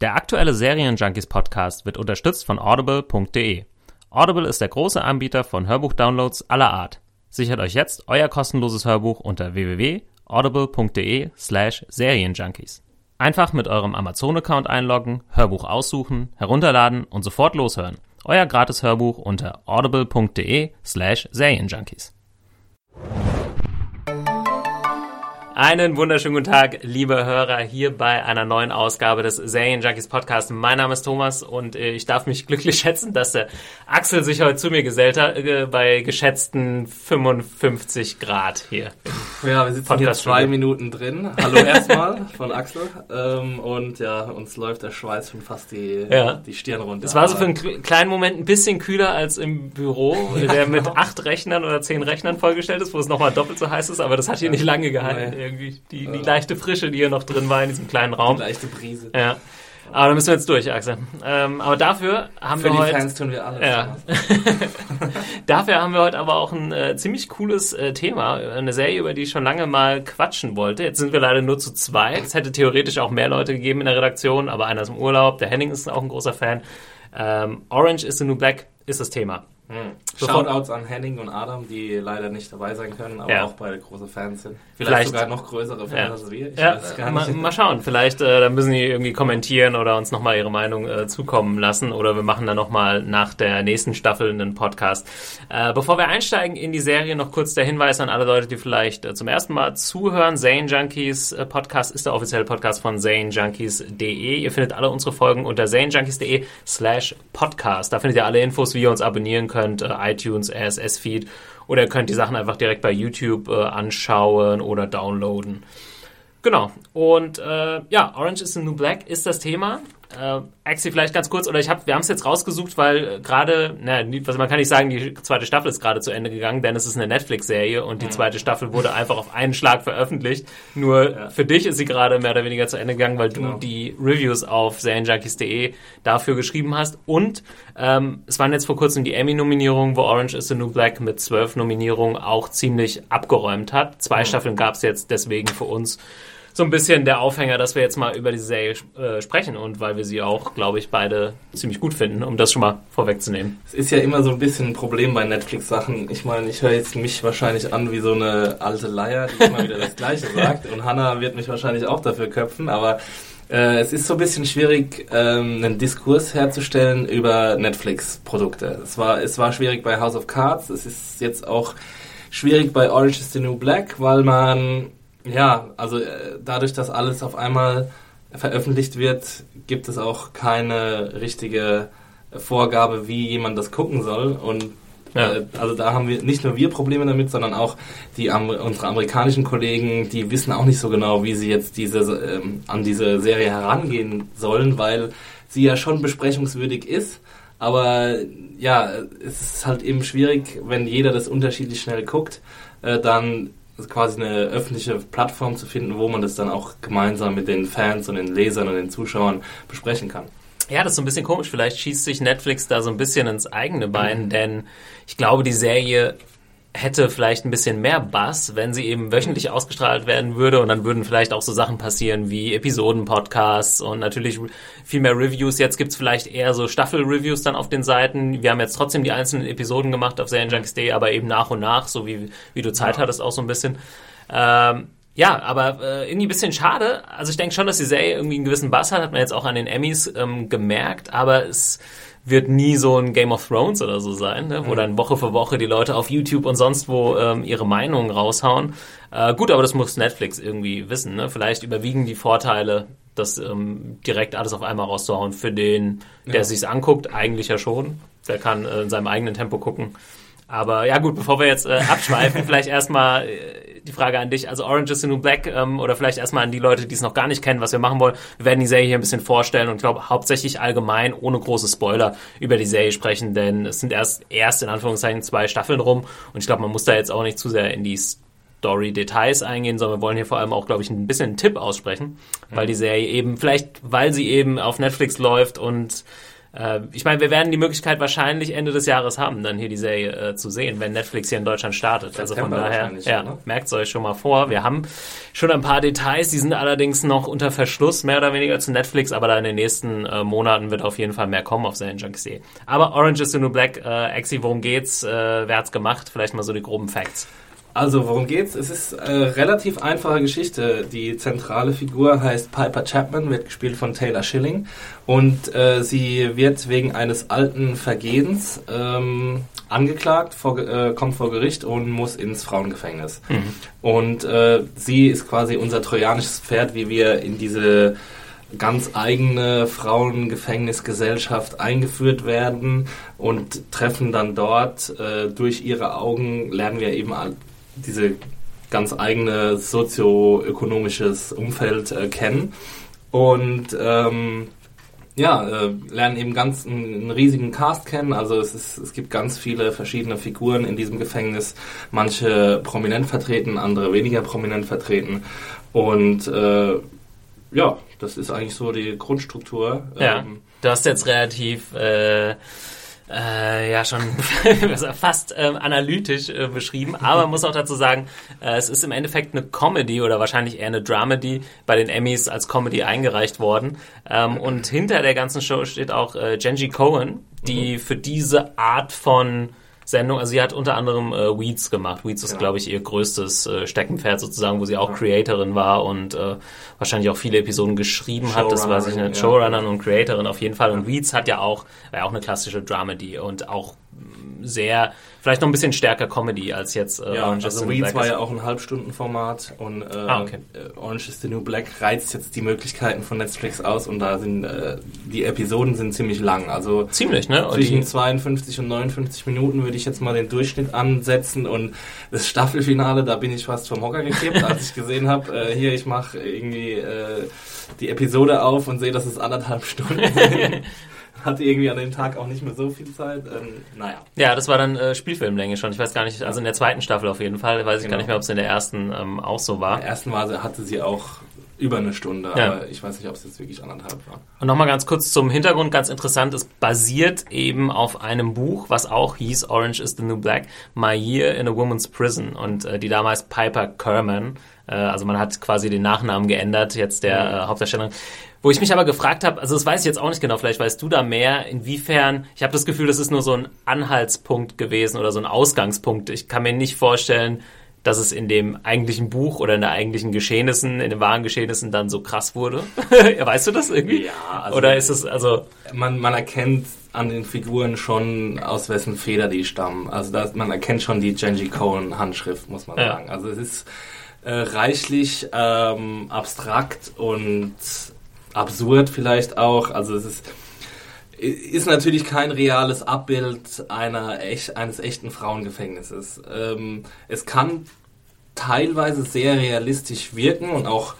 Der aktuelle Serienjunkies Podcast wird unterstützt von audible.de. Audible ist der große Anbieter von Hörbuchdownloads aller Art. Sichert euch jetzt euer kostenloses Hörbuch unter www.audible.de slash Serienjunkies. Einfach mit eurem Amazon-Account einloggen, Hörbuch aussuchen, herunterladen und sofort loshören. Euer gratis Hörbuch unter audible.de slash Serienjunkies. Einen wunderschönen guten Tag, liebe Hörer, hier bei einer neuen Ausgabe des Serien Junkies Podcast. Mein Name ist Thomas und äh, ich darf mich glücklich schätzen, dass der Axel sich heute zu mir gesellt hat, äh, bei geschätzten 55 Grad hier. Ja, wir sitzen hier zwei Minuten drin. Hallo erstmal von Axel. Ähm, und ja, uns läuft der Schweiß schon fast die, Ja. die Stirn runter. Es war so für einen kl- kleinen Moment ein bisschen kühler als im Büro, der mit acht Rechnern oder zehn Rechnern vollgestellt ist, wo es nochmal doppelt so heiß ist, aber das hat hier nicht lange gehalten. Nee. Irgendwie die, die leichte Frische, die hier noch drin war in diesem kleinen Raum. leichte Brise. Ja. Aber da müssen wir jetzt durch, Axel. Ähm, aber dafür haben Für wir die heute. Fans tun wir alles. Ja. Dafür haben wir heute aber auch ein äh, ziemlich cooles äh, Thema, eine Serie, über die ich schon lange mal quatschen wollte. Jetzt sind wir leider nur zu zweit. Es hätte theoretisch auch mehr Leute gegeben in der Redaktion, aber einer ist im Urlaub. Der Henning ist auch ein großer Fan. Ähm, Orange is the New Black ist das Thema. Bevor- Shoutouts an Henning und Adam, die leider nicht dabei sein können, aber Ja. auch beide große Fans sind. Vielleicht, Vielleicht- sogar noch größere Fans Ja, als wir. Ich ja weiß gar mal, nicht. mal schauen. Vielleicht äh, dann müssen die irgendwie kommentieren oder uns nochmal ihre Meinung äh, zukommen lassen oder wir machen dann nochmal nach der nächsten Staffel einen Podcast. Äh, bevor wir einsteigen in die Serie, noch kurz der Hinweis an alle Leute, die vielleicht äh, zum ersten Mal zuhören. Zane Junkies äh, Podcast ist der offizielle Podcast von zanejunkies.de. Ihr findet alle unsere Folgen unter zanejunkies.de slash podcast. Da findet ihr alle Infos, wie ihr uns abonnieren könnt, äh, iTunes, RSS-Feed oder ihr könnt die Sachen einfach direkt bei YouTube äh, anschauen oder downloaden. Genau. Und äh, ja, Orange is the New Black ist das Thema. Äh, Axi, vielleicht ganz kurz, oder ich hab, wir haben es jetzt rausgesucht, weil äh, gerade, na, nie- also man kann nicht sagen, die zweite Staffel ist gerade zu Ende gegangen, denn es ist eine Netflix-Serie und die zweite Staffel wurde einfach auf einen Schlag veröffentlicht. Nur für dich ist sie gerade mehr oder weniger zu Ende gegangen, weil Genau. du die Reviews auf serienjunkies.de dafür geschrieben hast. Und ähm, es waren jetzt vor kurzem die Emmy-Nominierungen, wo Orange is the New Black mit zwölf Nominierungen auch ziemlich abgeräumt hat. Zwei Staffeln gab es jetzt deswegen für uns so ein bisschen der Aufhänger, dass wir jetzt mal über die Serie äh, sprechen und weil wir sie auch, glaube ich, beide ziemlich gut finden, um das schon mal vorwegzunehmen. Es ist ja immer so ein bisschen ein Problem bei Netflix-Sachen. Ich meine, ich höre jetzt mich wahrscheinlich an wie so eine alte Leier, die immer wieder das Gleiche sagt. Und Hannah wird mich wahrscheinlich auch dafür köpfen. Aber äh, es ist so ein bisschen schwierig, ähm, einen Diskurs herzustellen über Netflix-Produkte. Es war, es war schwierig bei House of Cards. Es ist jetzt auch schwierig bei Orange is the New Black, weil man, ja, also äh, dadurch, dass alles auf einmal veröffentlicht wird, gibt es auch keine richtige Vorgabe, wie jemand das gucken soll. Und Ja. äh, also da haben wir nicht nur wir Probleme damit, sondern auch die Am unsere amerikanischen Kollegen, die wissen auch nicht so genau, wie sie jetzt diese ähm, an diese Serie herangehen sollen, weil sie ja schon besprechungswürdig ist. Aber ja, es ist halt eben schwierig, wenn jeder das unterschiedlich schnell guckt, äh, dann quasi eine öffentliche Plattform zu finden, wo man das dann auch gemeinsam mit den Fans und den Lesern und den Zuschauern besprechen kann. Ja, das ist so ein bisschen komisch. Vielleicht schießt sich Netflix da so ein bisschen ins eigene Bein, denn ich glaube, die Serie hätte vielleicht ein bisschen mehr Bass, wenn sie eben wöchentlich ausgestrahlt werden würde und dann würden vielleicht auch so Sachen passieren wie Episoden-Podcasts und natürlich viel mehr Reviews. Jetzt gibt's vielleicht eher so Staffel-Reviews dann auf den Seiten. Wir haben jetzt trotzdem die einzelnen Episoden gemacht auf Serienjunkies.de, aber eben nach und nach, so wie, wie du Zeit hattest auch so ein bisschen. Ähm, ja, aber äh, irgendwie ein bisschen schade. Also ich denke schon, dass die Serie irgendwie einen gewissen Bass hat, hat man jetzt auch an den Emmys ähm, gemerkt, aber es wird nie so ein Game of Thrones oder so sein, ne? wo dann Woche für Woche die Leute auf YouTube und sonst wo ähm, ihre Meinungen raushauen. Äh, gut, aber das muss Netflix irgendwie wissen. Ne? Vielleicht überwiegen die Vorteile, das ähm, direkt alles auf einmal rauszuhauen für den, der Ja. sich's anguckt. Eigentlich ja schon. Der kann äh, in seinem eigenen Tempo gucken. Aber ja gut, bevor wir jetzt äh, abschweifen, vielleicht erstmal äh, die Frage an dich. Also Orange is the New Black ähm, oder vielleicht erstmal an die Leute, die es noch gar nicht kennen, was wir machen wollen. Wir werden die Serie hier ein bisschen vorstellen und ich glaube hauptsächlich allgemein ohne große Spoiler über die Serie sprechen, denn es sind erst erst in Anführungszeichen zwei Staffeln rum und ich glaube, man muss da jetzt auch nicht zu sehr in die Story-Details eingehen, sondern wir wollen hier vor allem auch, glaube ich, ein bisschen einen Tipp aussprechen, weil die Serie eben, vielleicht weil sie eben auf Netflix läuft und äh, ich meine, wir werden die Möglichkeit wahrscheinlich Ende des Jahres haben, dann hier die Serie äh, zu sehen, wenn Netflix hier in Deutschland startet. Also von daher, ja, oder? merkt es euch schon mal vor. Wir haben schon ein paar Details, die sind allerdings noch unter Verschluss, mehr oder weniger zu Netflix, aber da in den nächsten äh, Monaten wird auf jeden Fall mehr kommen auf Serienjunkie. Aber Orange is the New Black, äh, Exi, worum geht's? Äh, wer hat's gemacht? Vielleicht mal so die groben Facts. Also, worum geht's? Es ist eine relativ einfache Geschichte. Die zentrale Figur heißt Piper Chapman, wird gespielt von Taylor Schilling. Und äh, sie wird wegen eines alten Vergehens ähm, angeklagt, vor, äh, kommt vor Gericht und muss ins Frauengefängnis. Und äh, sie ist quasi unser trojanisches Pferd, wie wir in diese ganz eigene Frauengefängnisgesellschaft eingeführt werden und treffen dann dort äh, durch ihre Augen, lernen wir eben diese ganz eigene sozioökonomisches Umfeld äh, kennen und ähm, ja, äh, lernen eben ganz einen, einen riesigen Cast kennen. Also es, ist, es gibt ganz viele verschiedene Figuren in diesem Gefängnis. Manche prominent vertreten, andere weniger prominent vertreten. Und äh, ja, das ist eigentlich so die Grundstruktur. Ja, Ähm, du hast jetzt relativ äh, äh, ja schon fast ähm, analytisch äh, beschrieben, aber man muss auch dazu sagen, äh, es ist im Endeffekt eine Comedy oder wahrscheinlich eher eine Dramedy bei den Emmys als Comedy eingereicht worden. Ähm, und hinter der ganzen Show steht auch äh, Genji Cohen, die für diese Art von Sendung, also sie hat unter anderem äh, Weeds gemacht. Weeds ist, Genau. glaube ich, ihr größtes äh, Steckenpferd sozusagen, wo sie auch Creatorin war und äh, wahrscheinlich auch viele Episoden geschrieben hat. Das weiß ich Showrunnerin, nicht. ja. Showrunnerin und Creatorin auf jeden Fall. Und Weeds hat ja auch, war ja auch eine klassische Dramedy und auch sehr, vielleicht noch ein bisschen stärker Comedy als jetzt äh, Ja, Orange is the also New Weeds Black war ja auch ein Halbstundenformat und äh, Ah, okay. äh, Orange is the New Black reizt jetzt die Möglichkeiten von Netflix aus und da sind äh, die Episoden sind ziemlich lang. Also Ziemlich, ne? Zwischen die, 52 und 59 Minuten würde ich jetzt mal den Durchschnitt ansetzen und das Staffelfinale, da bin ich fast vom Hocker gekippt, als ich gesehen habe, äh, hier ich mache irgendwie äh, die Episode auf und sehe, dass es anderthalb Stunden sind. Hatte irgendwie an dem Tag auch nicht mehr so viel Zeit. Ähm, naja. ja, das war dann äh, Spielfilmlänge schon. Ich weiß gar nicht, also in der zweiten Staffel auf jeden Fall. Weiß ich gar Genau. nicht mehr, ob es in der ersten ähm, auch so war. In der ersten Phase hatte sie auch über eine Stunde, Ja. aber ich weiß nicht, ob es jetzt wirklich anderthalb war. Und nochmal ganz kurz zum Hintergrund, ganz interessant, es basiert eben auf einem Buch, was auch hieß Orange is the New Black, My Year in a Woman's Prison. Und äh, die damals Piper Kerman, äh, also man hat quasi den Nachnamen geändert, jetzt der äh, Hauptdarstellerin. Wo ich mich aber gefragt habe, also das weiß ich jetzt auch nicht genau, vielleicht weißt du da mehr, inwiefern, ich habe das Gefühl, das ist nur so ein Anhaltspunkt gewesen oder so ein Ausgangspunkt. Ich kann mir nicht vorstellen, dass es in dem eigentlichen Buch oder in der eigentlichen Geschehnissen, in den wahren Geschehnissen dann so krass wurde. weißt du das irgendwie? Ja, also- oder ist es, also, Man, man erkennt an den Figuren schon, aus wessen Feder die stammen. Also das, man erkennt schon die Genji Cohen Handschrift, muss man Ja. sagen. Also es ist äh, reichlich ähm, abstrakt und absurd vielleicht auch. Also es ist ist natürlich kein reales Abbild einer echt, eines echten Frauengefängnisses. Ähm, es kann teilweise sehr realistisch wirken und auch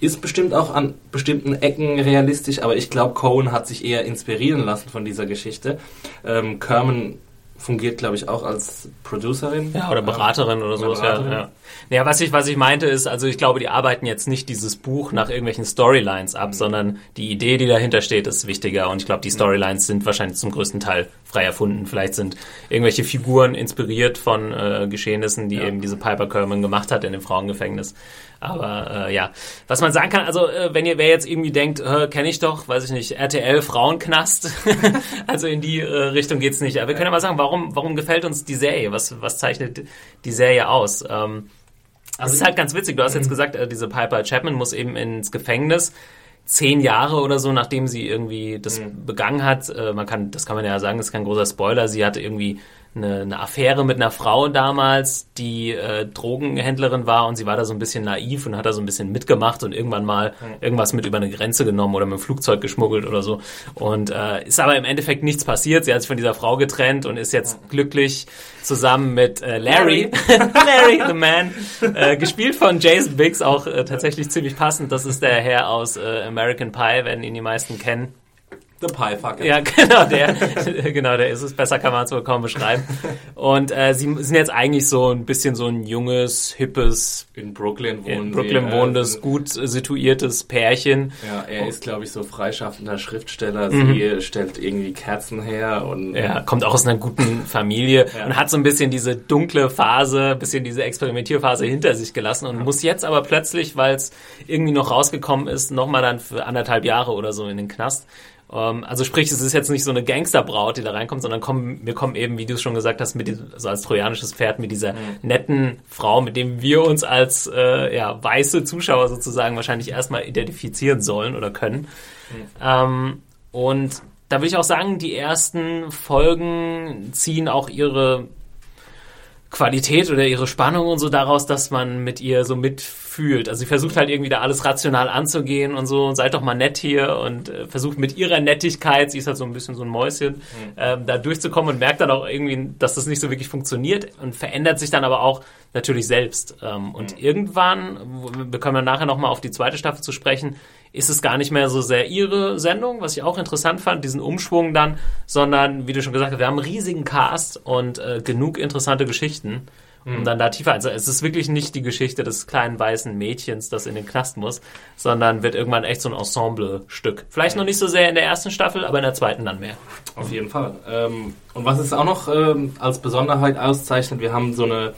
ist bestimmt auch an bestimmten Ecken realistisch, aber ich glaube, Cohen hat sich eher inspirieren lassen von dieser Geschichte. Ähm, Kerman fungiert, glaube ich, auch als Producerin. ja, oder Beraterin oder sowas. Ja, Beraterin. ja. Naja, was ich, was ich meinte ist, also ich glaube, die arbeiten jetzt nicht dieses Buch nach irgendwelchen Storylines ab, sondern die Idee, die dahinter steht, ist wichtiger. Und ich glaube, die Storylines sind wahrscheinlich zum größten Teil frei erfunden. Vielleicht sind irgendwelche Figuren inspiriert von äh, Geschehnissen, die Ja. eben diese Piper Kerman gemacht hat in dem Frauengefängnis. Aber äh, ja, was man sagen kann, also äh, wenn ihr wer jetzt irgendwie denkt, äh, kenne ich doch, weiß ich nicht, RTL Frauenknast, also in die äh, Richtung geht's nicht. Aber wir können ja mal sagen, warum, warum gefällt uns die Serie? Was, was zeichnet die Serie aus? Ähm, also es ist halt ganz witzig. Du hast jetzt gesagt, äh, diese Piper Chapman muss eben ins Gefängnis. Zehn Jahre oder so, nachdem sie irgendwie das begangen hat. Äh, man kann, das kann man ja sagen, das ist kein großer Spoiler. Sie hatte irgendwie eine, eine Affäre mit einer Frau damals, die äh, Drogenhändlerin war und sie war da so ein bisschen naiv und hat da so ein bisschen mitgemacht und irgendwann mal irgendwas mit über eine Grenze genommen oder mit dem Flugzeug geschmuggelt oder so. Und äh, ist aber im Endeffekt nichts passiert. Sie hat sich von dieser Frau getrennt und ist jetzt glücklich zusammen mit äh, Larry, Larry the Man, äh, gespielt von Jason Biggs, auch äh, tatsächlich ziemlich passend. Das ist der Herr aus äh, American Pie, werden ihn die meisten kennen. The Pie Fucker. Ja, genau, der, genau, der ist es. Besser kann man es wohl kaum beschreiben. Und äh, sie sind jetzt eigentlich so ein bisschen so ein junges, hippes, In Brooklyn wohnen in Brooklyn wohnendes, äh, gut situiertes Pärchen. Ja, er ist, glaube ich, so freischaffender Schriftsteller. Sie stellt irgendwie Kerzen her und Mhm. Ja, kommt auch aus einer guten Familie Ja. und hat so ein bisschen diese dunkle Phase, bisschen diese Experimentierphase hinter sich gelassen und muss jetzt aber plötzlich, weil es irgendwie noch rausgekommen ist, nochmal dann für anderthalb Jahre oder so in den Knast. Ähm, also sprich, es ist jetzt nicht so eine Gangsterbraut, die da reinkommt, sondern kommen, wir kommen eben, wie du es schon gesagt hast, mit diesem, also als trojanisches Pferd, mit dieser netten Frau, mit dem wir uns als äh, ja, weiße Zuschauer sozusagen wahrscheinlich erstmal identifizieren sollen oder können. Ähm, und da will ich auch sagen, die ersten Folgen ziehen auch ihre Qualität oder ihre Spannung und so daraus, dass man mit ihr so mitfühlt. Also sie versucht halt irgendwie da alles rational anzugehen und so, seid doch mal nett hier und äh, versucht mit ihrer Nettigkeit, sie ist halt so ein bisschen so ein Mäuschen, ähm, da durchzukommen und merkt dann auch irgendwie, dass das nicht so wirklich funktioniert und verändert sich dann aber auch natürlich selbst. Ähm, und irgendwann, wo- wir kommen dann nachher nochmal auf die zweite Staffel zu sprechen, ist es gar nicht mehr so sehr ihre Sendung, was ich auch interessant fand, diesen Umschwung dann, sondern, wie du schon gesagt hast, wir haben einen riesigen Cast und äh, genug interessante Geschichten, um dann da tiefer einzusteigen. Es ist wirklich nicht die Geschichte des kleinen weißen Mädchens, das in den Knast muss, sondern wird irgendwann echt so ein Ensemble-Stück. Vielleicht noch nicht so sehr in der ersten Staffel, aber in der zweiten dann mehr. Auf jeden Fall. Ähm, und was es auch noch ähm, als Besonderheit auszeichnet, wir haben so eine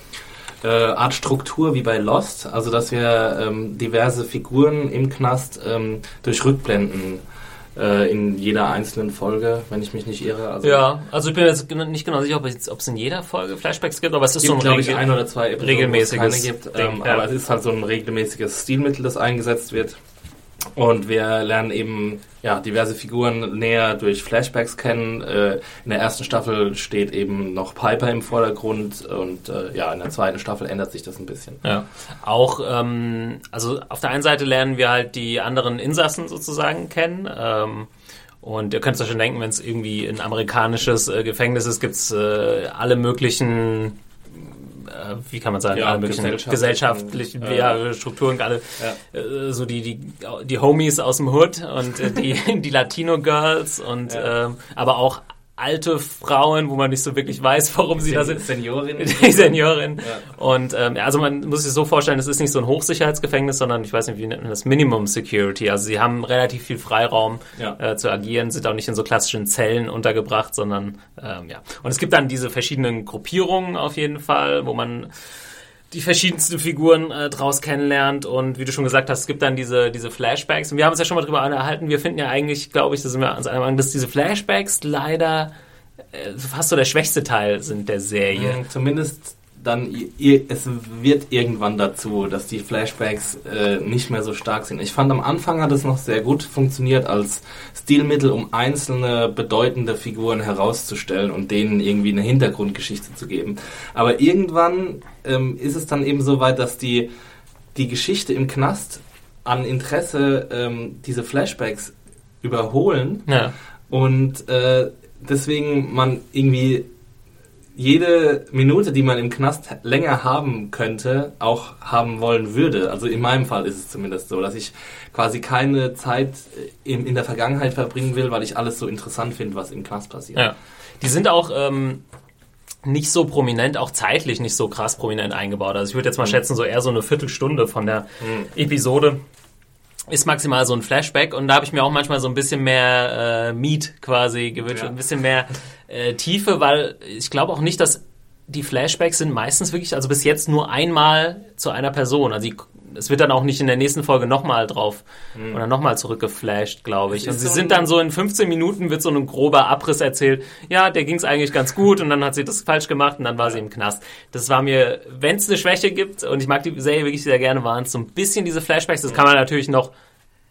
äh, Art Struktur wie bei Lost, also dass wir ähm, diverse Figuren im Knast ähm, durch Rückblenden äh, in jeder einzelnen Folge, wenn ich mich nicht irre. Also Ja, also ich bin jetzt nicht genau sicher, ob es in jeder Folge Flashbacks gibt, aber es ist gibt, so ein glaube ich, ein oder zwei Episoden, regelmäßiges es keine gibt. Ding, Ähm, ja. Aber es ist halt so ein regelmäßiges Stilmittel, das eingesetzt wird. Und wir lernen eben ja, diverse Figuren näher durch Flashbacks kennen. Äh, in der ersten Staffel steht eben noch Piper im Vordergrund und äh, ja, in der zweiten Staffel ändert sich das ein bisschen. Ja. Auch, ähm, also auf der einen Seite lernen wir halt die anderen Insassen sozusagen kennen. Ähm, und ihr könnt es euch schon denken, wenn es irgendwie ein amerikanisches äh, Gefängnis ist, gibt's äh, alle möglichen, wie kann man sagen, Ja, alle möglichen gesellschaftlichen, gesellschaftlichen äh, ja, Strukturen, alle äh, so die, die, die Homies aus dem Hood und äh, die, die Latino Girls und Ja. ähm, aber auch alte Frauen, wo man nicht so wirklich weiß, warum sie da sind. Seniorin. Die Seniorin. Ja. Und ähm, also man muss sich so vorstellen, es ist nicht so ein Hochsicherheitsgefängnis, sondern ich weiß nicht, wie nennt man das, Minimum Security. Also sie haben relativ viel Freiraum Ja. äh, zu agieren, sind auch nicht in so klassischen Zellen untergebracht, sondern ähm, ja. Und es gibt dann diese verschiedenen Gruppierungen auf jeden Fall, wo man die verschiedensten Figuren äh, draus kennenlernt und wie du schon gesagt hast, es gibt dann diese, diese Flashbacks und wir haben uns ja schon mal drüber unterhalten, wir finden ja eigentlich, glaube ich, da sind wir uns einig, dass diese Flashbacks leider äh, fast so der schwächste Teil sind der Serie. Mm, Zumindest dann, es wird irgendwann dazu, dass die Flashbacks äh, nicht mehr so stark sind. Ich fand am Anfang hat es noch sehr gut funktioniert als Stilmittel, um einzelne bedeutende Figuren herauszustellen und denen irgendwie eine Hintergrundgeschichte zu geben. Aber irgendwann ähm, ist es dann eben so weit, dass die, die Geschichte im Knast an Interesse ähm, diese Flashbacks überholen Ja. und äh, deswegen man irgendwie jede Minute, die man im Knast länger haben könnte, auch haben wollen würde. Also in meinem Fall ist es zumindest so, dass ich quasi keine Zeit äh, in, in der Vergangenheit verbringen will, weil ich alles so interessant finde, was im Knast passiert. Ja. Die sind auch ähm, nicht so prominent, auch zeitlich nicht so krass prominent eingebaut. Also ich würde jetzt mal schätzen, so eher so eine Viertelstunde von der Episode ist maximal so ein Flashback und da habe ich mir auch manchmal so ein bisschen mehr äh, Meat quasi gewünscht, Ja. ein bisschen mehr äh, Tiefe, weil ich glaube auch nicht, dass die Flashbacks sind meistens wirklich, also bis jetzt nur einmal zu einer Person. Also die, es wird dann auch nicht in der nächsten Folge nochmal drauf oder nochmal zurückgeflasht, glaube ich. Und sie so sind dann so in 15 Minuten wird so ein grober Abriss erzählt. Ja, der ging es eigentlich ganz gut und dann hat sie das falsch gemacht und dann war sie im Knast. Das war mir, wenn es eine Schwäche gibt und ich mag die Serie wirklich sehr gerne, waren es so ein bisschen diese Flashbacks. Das kann man natürlich noch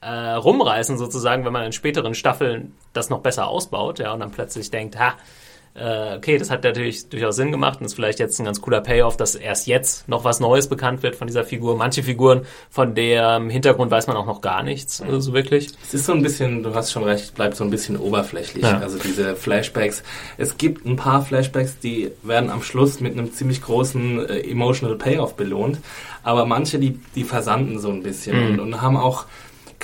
äh, rumreißen sozusagen, wenn man in späteren Staffeln das noch besser ausbaut, ja, und dann plötzlich denkt, ha, äh, okay, das hat natürlich durchaus Sinn gemacht und ist vielleicht jetzt ein ganz cooler Payoff, dass erst jetzt noch was Neues bekannt wird von dieser Figur. Manche Figuren, von deren Hintergrund weiß man auch noch gar nichts, also so wirklich. Es ist so ein bisschen, du hast schon recht, bleibt so ein bisschen oberflächlich. Ja. Also diese Flashbacks. Es gibt ein paar Flashbacks, die werden am Schluss mit einem ziemlich großen äh, Emotional Payoff belohnt, aber manche, die, die versanden so ein bisschen mhm. und, und haben auch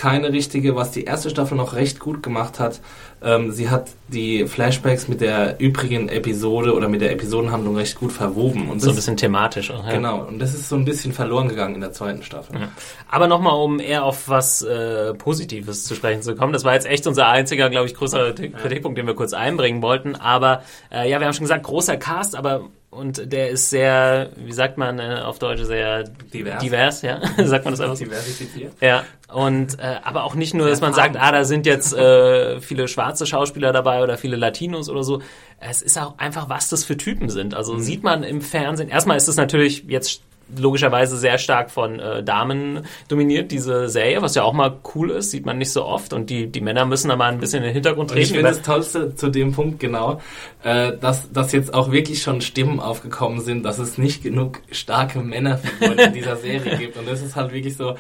keine richtige, was die erste Staffel noch recht gut gemacht hat. Ähm, sie hat die Flashbacks mit der übrigen Episode oder mit der Episodenhandlung recht gut verwoben. Und so ein bisschen thematisch. Auch, ja. Genau, und das ist so ein bisschen verloren gegangen in der zweiten Staffel. Ja. Aber nochmal, um eher auf was äh, Positives zu sprechen zu kommen. Das war jetzt echt unser einziger, glaube ich, größerer Kritikpunkt, den wir kurz einbringen wollten. Aber äh, ja, wir haben schon gesagt, großer Cast, aber und der ist sehr, wie sagt man äh, auf Deutsch, sehr divers, divers ja, sagt man das einfach so? Diversifiziert. Ja, und äh, aber auch nicht nur, dass man sagt, ah, da sind jetzt äh, viele schwarze Schauspieler dabei oder viele Latinos oder so. Es ist auch einfach, was das für Typen sind. Also mhm. sieht man im Fernsehen. Erstmal ist es natürlich jetzt logischerweise sehr stark von äh, Damen dominiert, diese Serie, was ja auch mal cool ist, sieht man nicht so oft und die, die Männer müssen da mal ein bisschen in den Hintergrund treten. Und ich finde das Tollste zu dem Punkt genau, äh, dass, dass jetzt auch wirklich schon Stimmen aufgekommen sind, dass es nicht genug starke Männerfiguren in dieser Serie gibt und das ist halt wirklich so,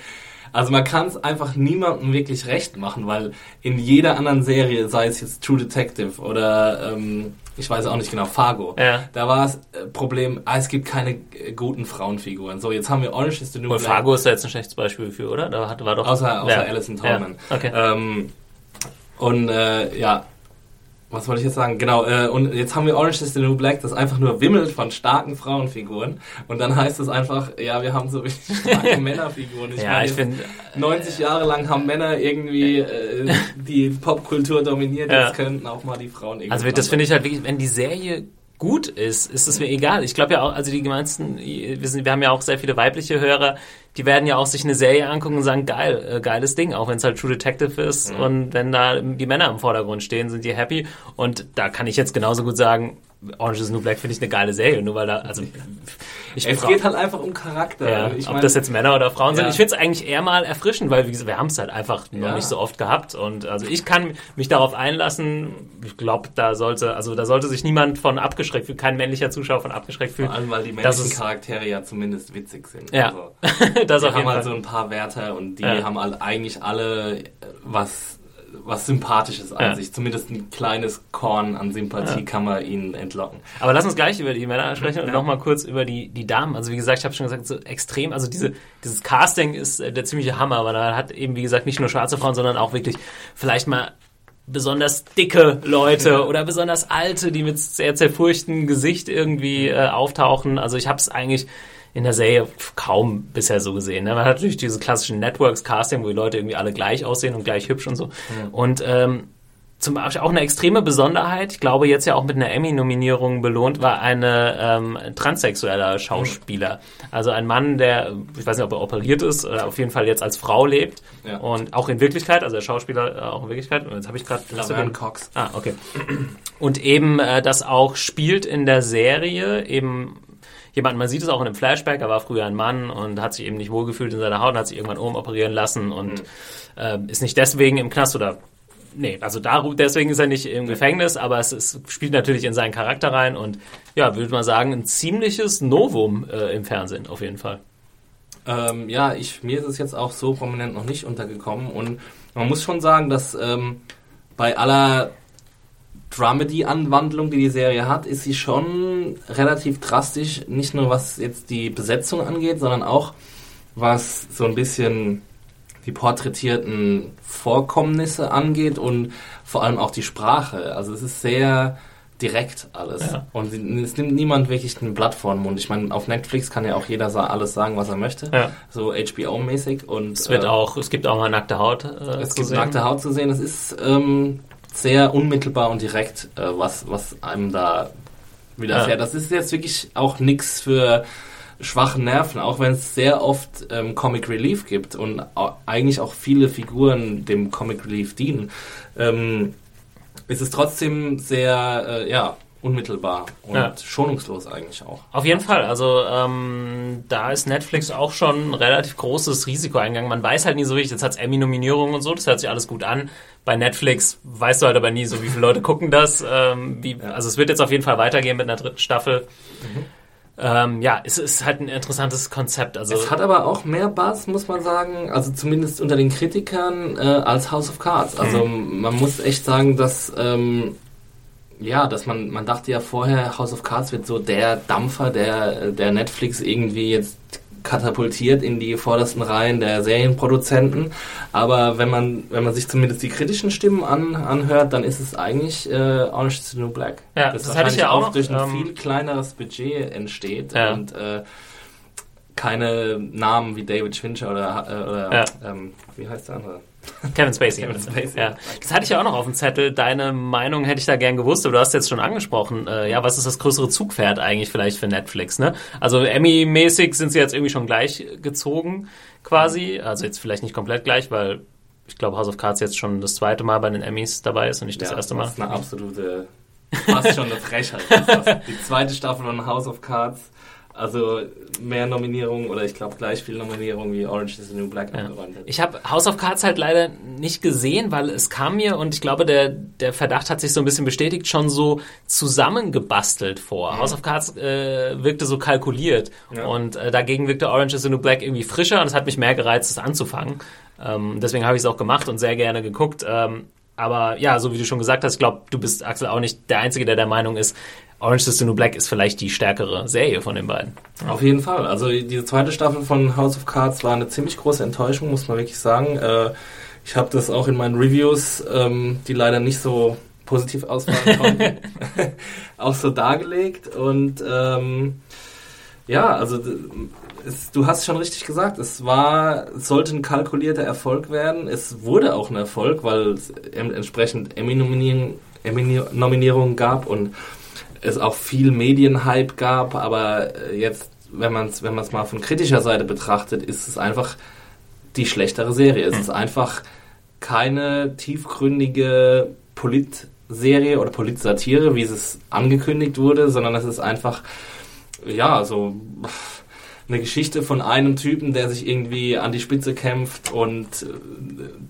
also man kann es einfach niemandem wirklich recht machen, weil in jeder anderen Serie, sei es jetzt True Detective oder ähm, ich weiß auch nicht genau, Fargo. Ja. Da war das äh, Problem, ah, es gibt keine äh, guten Frauenfiguren. So, jetzt haben wir Orange is the New Black. Fargo ist da jetzt ein schlechtes Beispiel für, oder? Da war doch außer, außer ja. Alison Tallman. Ja. Okay. Ähm, und äh, ja, was wollte ich jetzt sagen? Genau, äh, und jetzt haben wir Orange is the New Black, das einfach nur wimmelt von starken Frauenfiguren. Und dann heißt es einfach, ja, wir haben so richtig starke Männerfiguren. Ich ja, meine, ich finde. 90 Jahre lang haben Männer irgendwie äh, die Popkultur dominiert, ja. jetzt könnten auch mal die Frauen irgendwie. Also das finde ich halt wirklich, wenn die Serie gut ist, ist es mir egal. Ich glaube ja auch, also die meisten, wir, sind, wir haben ja auch sehr viele weibliche Hörer, die werden ja auch sich eine Serie angucken und sagen, geil, äh, geiles Ding, auch wenn es halt True Detective ist mhm. und wenn da die Männer im Vordergrund stehen, sind die happy. Und da kann ich jetzt genauso gut sagen, Orange is the New Black finde ich eine geile Serie, nur weil da, also ich es geht halt einfach um Charakter. Ja, ich ob mein, das jetzt Männer oder Frauen sind. Ich finde es eigentlich eher mal erfrischend, weil wie gesagt, wir haben es halt einfach noch ja. nicht so oft gehabt. Und also ich kann mich darauf einlassen. Ich glaube, da sollte, also da sollte sich niemand von abgeschreckt fühlen, kein männlicher Zuschauer von abgeschreckt fühlen. Vor allem, weil die männlichen Charaktere ja zumindest witzig sind. Ja. Also, das die haben halt so ein paar Werte und die ja. haben halt eigentlich alle was was Sympathisches an ja. sich. Zumindest ein kleines Korn an Sympathie ja. kann man ihnen entlocken. Aber lass uns gleich über die Männer sprechen ja. und nochmal kurz über die, die Damen. Also wie gesagt, ich habe schon gesagt, so extrem, also diese, dieses Casting ist äh, der ziemliche Hammer, weil er hat eben, wie gesagt, nicht nur schwarze Frauen, sondern auch wirklich vielleicht mal besonders dicke Leute oder besonders alte, die mit sehr zerfurchtem Gesicht irgendwie äh, auftauchen. Also ich habe es eigentlich in der Serie kaum bisher so gesehen. Ne? Man hat natürlich diese klassischen Networks-Casting, wo die Leute irgendwie alle gleich aussehen und gleich hübsch und so. Mhm. Und ähm, zum Beispiel auch eine extreme Besonderheit, ich glaube jetzt ja auch mit einer Emmy-Nominierung belohnt, war eine ähm, transsexueller Schauspieler. Also ein Mann, der, ich weiß nicht, ob er operiert ist, oder auf jeden Fall jetzt als Frau lebt ja. und auch in Wirklichkeit, also der Schauspieler äh, auch in Wirklichkeit. Und jetzt habe ich gerade Laverne Cox. Ah, okay. Und eben äh, das auch spielt in der Serie eben jemand, man sieht es auch in einem Flashback, er war früher ein Mann und hat sich eben nicht wohlgefühlt in seiner Haut und hat sich irgendwann umoperieren lassen und mhm. äh, ist nicht deswegen im Knast oder Nee, also da, deswegen ist er nicht im Gefängnis, aber es, es, spielt natürlich in seinen Charakter rein und ja, würde man sagen, ein ziemliches Novum äh, im Fernsehen auf jeden Fall. Ähm, ja, ich, mir ist es jetzt auch so prominent noch nicht untergekommen und man muss schon sagen, dass ähm, bei aller Dramedy-Anwandlung, die die Serie hat, ist sie schon relativ drastisch, nicht nur was jetzt die Besetzung angeht, sondern auch was so ein bisschen die porträtierten Vorkommnisse angeht und vor allem auch die Sprache. Also es ist sehr direkt alles. Ja. Und es nimmt niemand wirklich ein Blatt vor den Mund. Ich meine, auf Netflix kann ja auch jeder alles sagen, was er möchte. Ja. So HBO-mäßig. Und es wird äh, auch, es gibt auch mal nackte Haut. Äh, es gibt sehen. nackte Haut zu sehen. Es ist ähm, sehr unmittelbar und direkt, äh, was, was einem da widerfährt. Ja. Das ist jetzt wirklich auch nichts für schwache Nerven, auch wenn es sehr oft ähm, Comic Relief gibt und eigentlich auch viele Figuren dem Comic Relief dienen, ähm, ist es trotzdem sehr, äh, ja, unmittelbar und Ja. schonungslos eigentlich auch. Auf jeden Fall. Also ähm, da ist Netflix auch schon ein relativ großes Risiko eingegangen. Man weiß halt nie so richtig, jetzt hat's Emmy-Nominierungen und so, das hört sich alles gut an. Bei Netflix weißt du halt aber nie so, wie viele Leute gucken das. Ähm, wie, Also es wird jetzt auf jeden Fall weitergehen mit einer dritten Staffel. Ähm, ja, es ist halt ein interessantes Konzept. Also Es hat aber auch mehr Buzz, muss man sagen, also zumindest unter den Kritikern, äh, als House of Cards. Also man muss echt sagen, dass ähm, ja, dass man man dachte ja vorher, House of Cards wird so der Dampfer, der der Netflix irgendwie jetzt katapultiert in die vordersten Reihen der Serienproduzenten. Aber wenn man wenn man sich zumindest die kritischen Stimmen an, anhört, dann ist es eigentlich äh, Orange is the New Black. Ja, das hatte ich ja auch noch, durch ein ähm, viel kleineres Budget entsteht Ja. und äh, keine Namen wie David Fincher oder, äh, oder Ja. ähm, wie heißt der andere? Kevin Spacey. Kevin Spacey. Ja. Das hatte ich ja auch noch auf dem Zettel. Deine Meinung hätte ich da gern gewusst, aber du hast jetzt schon angesprochen. Äh, ja, was ist das größere Zugpferd eigentlich vielleicht für Netflix? Ne? Also Emmy-mäßig sind sie jetzt irgendwie schon gleich gezogen, quasi. Also jetzt vielleicht nicht komplett gleich, weil ich glaube House of Cards jetzt schon das zweite Mal bei den Emmys dabei ist und nicht das Ja, erste Mal. Das ist eine absolute, fast schon eine Frechheit. das. Die zweite Staffel von House of Cards, also mehr Nominierungen oder ich glaube gleich viel Nominierungen wie Orange is the New Black abgeräumt hat. Ich habe House of Cards halt leider nicht gesehen, weil es kam mir und ich glaube, der, der Verdacht hat sich so ein bisschen bestätigt, schon so zusammengebastelt vor. House of Cards äh, wirkte so kalkuliert Ja. und äh, dagegen wirkte Orange is the New Black irgendwie frischer und es hat mich mehr gereizt, es anzufangen. Ähm, deswegen habe ich es auch gemacht und sehr gerne geguckt. Ähm, aber ja, so wie du schon gesagt hast, ich glaube, du bist, Axel, auch nicht der Einzige, der der Meinung ist, Orange is the New Black ist vielleicht die stärkere Serie von den beiden. Auf jeden Fall. Also diese zweite Staffel von House of Cards war eine ziemlich große Enttäuschung, muss man wirklich sagen. Äh, ich habe das auch in meinen Reviews, ähm, die leider nicht so positiv ausfallen konnten, auch so dargelegt. Und ähm, ja, also es, du hast schon richtig gesagt, es war, es sollte ein kalkulierter Erfolg werden. Es wurde auch ein Erfolg, weil es entsprechend Emmy-Nominierungen Emmy-Nominierungen gab und es auch viel Medienhype gab, aber äh, jetzt, wenn man es wenn man's mal von kritischer Seite betrachtet, ist es einfach die schlechtere Serie. Es ist einfach keine tiefgründige Politserie oder Politsatire, wie es angekündigt wurde, sondern es ist einfach, ja, so pff, eine Geschichte von einem Typen, der sich irgendwie an die Spitze kämpft und äh,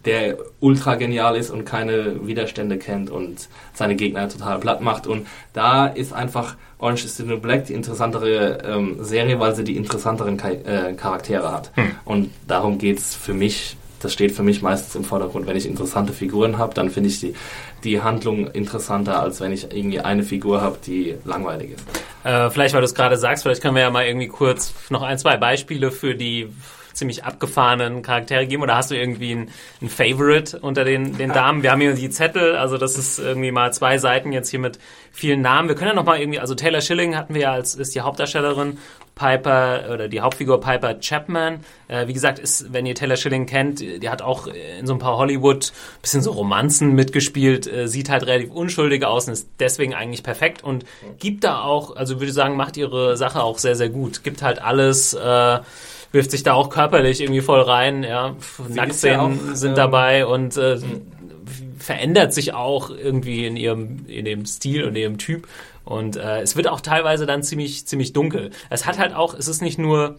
der ultra genial ist und keine Widerstände kennt und seine Gegner total platt macht. Und da ist einfach Orange is the New Black die interessantere ähm, Serie, weil sie die interessanteren Ka äh, Charaktere hat. Und darum geht's für mich. Das steht für mich meistens im Vordergrund. Wenn ich interessante Figuren habe, dann finde ich die, die Handlung interessanter, als wenn ich irgendwie eine Figur habe, die langweilig ist. Äh, vielleicht, weil du es gerade sagst, vielleicht können wir ja mal irgendwie kurz noch ein, zwei Beispiele für die ziemlich abgefahrenen Charaktere geben oder hast du irgendwie ein, ein Favorite unter den, den Damen? Wir haben hier die Zettel, also das ist irgendwie mal zwei Seiten jetzt hier mit vielen Namen. Wir können ja noch mal irgendwie, also Taylor Schilling hatten wir ja als ist die Hauptdarstellerin, Piper oder die Hauptfigur Piper Chapman. Äh, wie gesagt, ist, wenn ihr Taylor Schilling kennt, die hat auch in so ein paar Hollywood bisschen so Romanzen mitgespielt, äh, sieht halt relativ unschuldig aus und ist deswegen eigentlich perfekt und gibt da auch, also würde ich sagen, macht ihre Sache auch sehr, sehr gut. Gibt halt alles, äh, wirft sich da auch körperlich irgendwie voll rein, ja. Nacktszenen ja sind ähm, dabei und äh, verändert sich auch irgendwie in ihrem, in dem Stil und ihrem Typ. Und äh, es wird auch teilweise dann ziemlich, ziemlich dunkel. Es hat halt auch, es ist nicht nur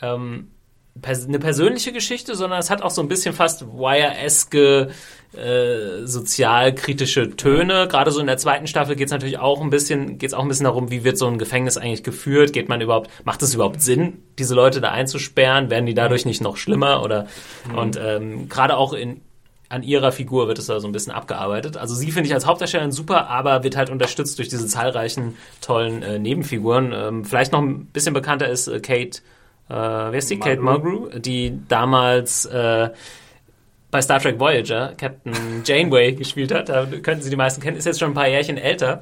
ähm, pers eine persönliche Geschichte, sondern es hat auch so ein bisschen fast Wire-eske äh, sozialkritische Töne. Gerade so in der zweiten Staffel geht es natürlich auch ein bisschen, geht es auch ein bisschen darum, wie wird so ein Gefängnis eigentlich geführt? Geht man überhaupt, macht es überhaupt Sinn, diese Leute da einzusperren? Werden die dadurch nicht noch schlimmer? Oder und ähm, gerade auch in an ihrer Figur wird es da so ein bisschen abgearbeitet. Also sie finde ich als Hauptdarstellerin super, aber wird halt unterstützt durch diese zahlreichen tollen äh, Nebenfiguren. Ähm, vielleicht noch ein bisschen bekannter ist äh, Kate, äh, wer ist die? Kate Mulgrew, die damals äh, bei Star Trek Voyager Captain Janeway gespielt hat. Da könnten Sie die meisten kennen. Ist jetzt schon ein paar Jährchen älter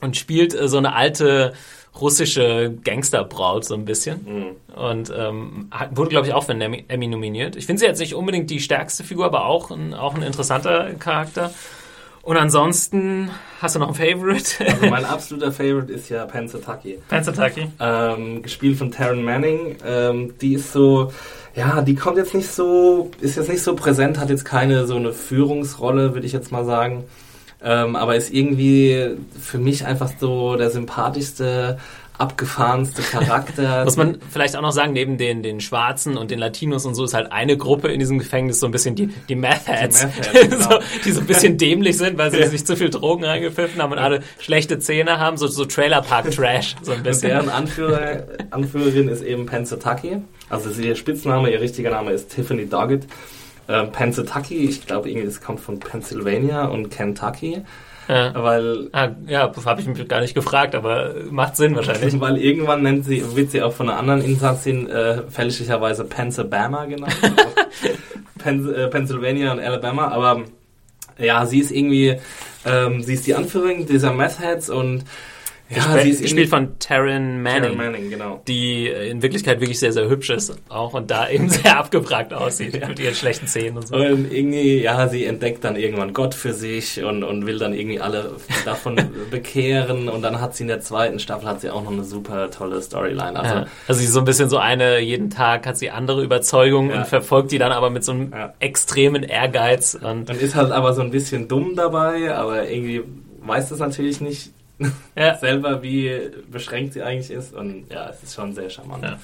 und spielt äh, so eine alte russische Gangsterbraut so ein bisschen. Und ähm, wurde, glaube ich, auch für einen Emmy, Emmy nominiert. Ich finde sie jetzt nicht unbedingt die stärkste Figur, aber auch ein, auch ein interessanter Charakter. Und ansonsten, hast du noch ein Favorite? Also mein absoluter Favorite ist ja Pensataki. Pensataki. ähm, gespielt von Taryn Manning. Ähm, die ist so, ja, die kommt jetzt nicht so, ist jetzt nicht so präsent, hat jetzt keine so eine Führungsrolle, würde ich jetzt mal sagen. Ähm, aber ist irgendwie für mich einfach so der sympathischste abgefahrenste Charakter. Muss man vielleicht auch noch sagen, neben den, den Schwarzen und den Latinos und so ist halt eine Gruppe in diesem Gefängnis so ein bisschen die, die Meth Heads, die, genau. so, die so ein bisschen dämlich sind, weil sie sich zu viel Drogen reingepfiffen haben und alle schlechte Zähne haben, so, so Trailer Park Trash, so ein bisschen. Und deren Anführer, Anführerin ist eben Pensataki. Also ihr Spitzname, ihr richtiger Name ist Tiffany Doggett. Ähm, Pensataki, ich glaube irgendwie das kommt von Pennsylvania und Kentucky. Ja. Weil, ah, ja, habe ich mich gar nicht gefragt, aber macht Sinn wahrscheinlich. Weil irgendwann nennt sie, wird sie auch von einer anderen Insassin äh, fälschlicherweise Pennsylvania genannt. Penn, äh, Pennsylvania und Alabama, aber ja, sie ist irgendwie, ähm, sie ist die Anführerin dieser Meth Heads und ja, sie ist gespielt von Taryn Manning, Taryn Manning genau. die in Wirklichkeit wirklich sehr, sehr hübsch ist auch und da eben sehr abgebragt aussieht mit ihren schlechten Zähnen und so. Und irgendwie, ja, sie entdeckt dann irgendwann Gott für sich und, und will dann irgendwie alle davon bekehren und dann hat sie in der zweiten Staffel hat sie auch noch eine super tolle Storyline. Also, ja. also sie ist so ein bisschen so eine, jeden Tag hat sie andere Überzeugungen ja. und verfolgt die dann aber mit so einem ja. extremen Ehrgeiz. Und, und ist halt aber so ein bisschen dumm dabei, aber irgendwie weiß das natürlich nicht ja. selber, wie beschränkt sie eigentlich ist. Und ja, es ist schon sehr charmant. Ja.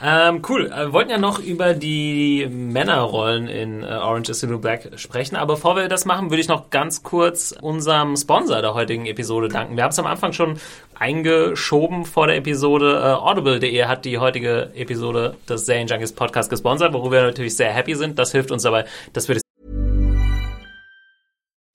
Ähm, cool. Wir wollten ja noch über die Männerrollen in äh, Orange is the New Black sprechen. Aber bevor wir das machen, würde ich noch ganz kurz unserem Sponsor der heutigen Episode danken. Wir haben es am Anfang schon eingeschoben vor der Episode. Äh, Audible.de hat die heutige Episode des Zane Junkies Podcast gesponsert, worüber wir natürlich sehr happy sind. Das hilft uns dabei, dass wir das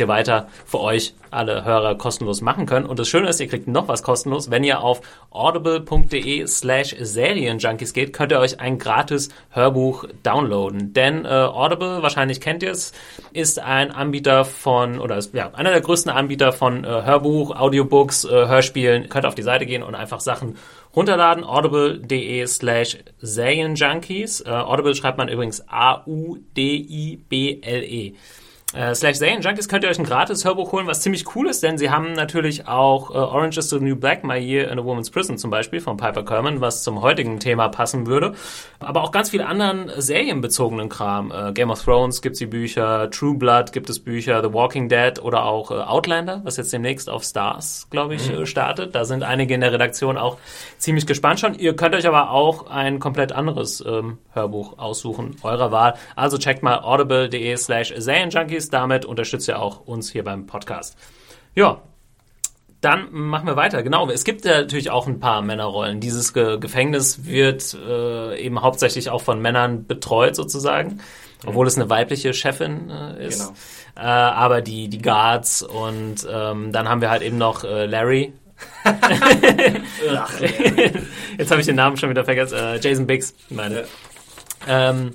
Ihr weiter für euch alle Hörer kostenlos machen können. Und das Schöne ist, ihr kriegt noch was kostenlos. Wenn ihr auf audible.de slash Serienjunkies geht, könnt ihr euch ein gratis Hörbuch downloaden. Denn äh, Audible, wahrscheinlich kennt ihr es, ist ein Anbieter von, oder ist ja, einer der größten Anbieter von äh, Hörbuch, Audiobooks, äh, Hörspielen. Ihr könnt auf die Seite gehen und einfach Sachen runterladen. audible.de slash Serienjunkies. Äh, Audible schreibt man übrigens A-U-D-I-B-L-E äh, slash Serien Junkies könnt ihr euch ein gratis Hörbuch holen, was ziemlich cool ist, denn sie haben natürlich auch äh, Orange is the New Black, My Year in a Woman's Prison zum Beispiel von Piper Kerman, was zum heutigen Thema passen würde. Aber auch ganz viel anderen serienbezogenen Kram. Äh, Game of Thrones gibt's die Bücher, True Blood gibt es Bücher, The Walking Dead oder auch äh, Outlander, was jetzt demnächst auf Stars, glaube ich, mhm. Äh, startet. Da sind einige in der Redaktion auch ziemlich gespannt schon. Ihr könnt euch aber auch ein komplett anderes ähm, Hörbuch aussuchen, eurer Wahl. Also checkt mal audible.de slash Serienjunkies ist. Damit unterstützt ihr auch uns hier beim Podcast. Ja, dann machen wir weiter. Genau, es gibt ja natürlich auch ein paar Männerrollen. Dieses Ge Gefängnis wird äh, eben hauptsächlich auch von Männern betreut sozusagen, obwohl mhm. es eine weibliche Chefin äh, ist. Genau. Äh, aber die, die Guards und ähm, dann haben wir halt eben noch äh, Larry. Jetzt habe ich den Namen schon wieder vergessen. Äh, Jason Biggs, meine. Ja. Ähm,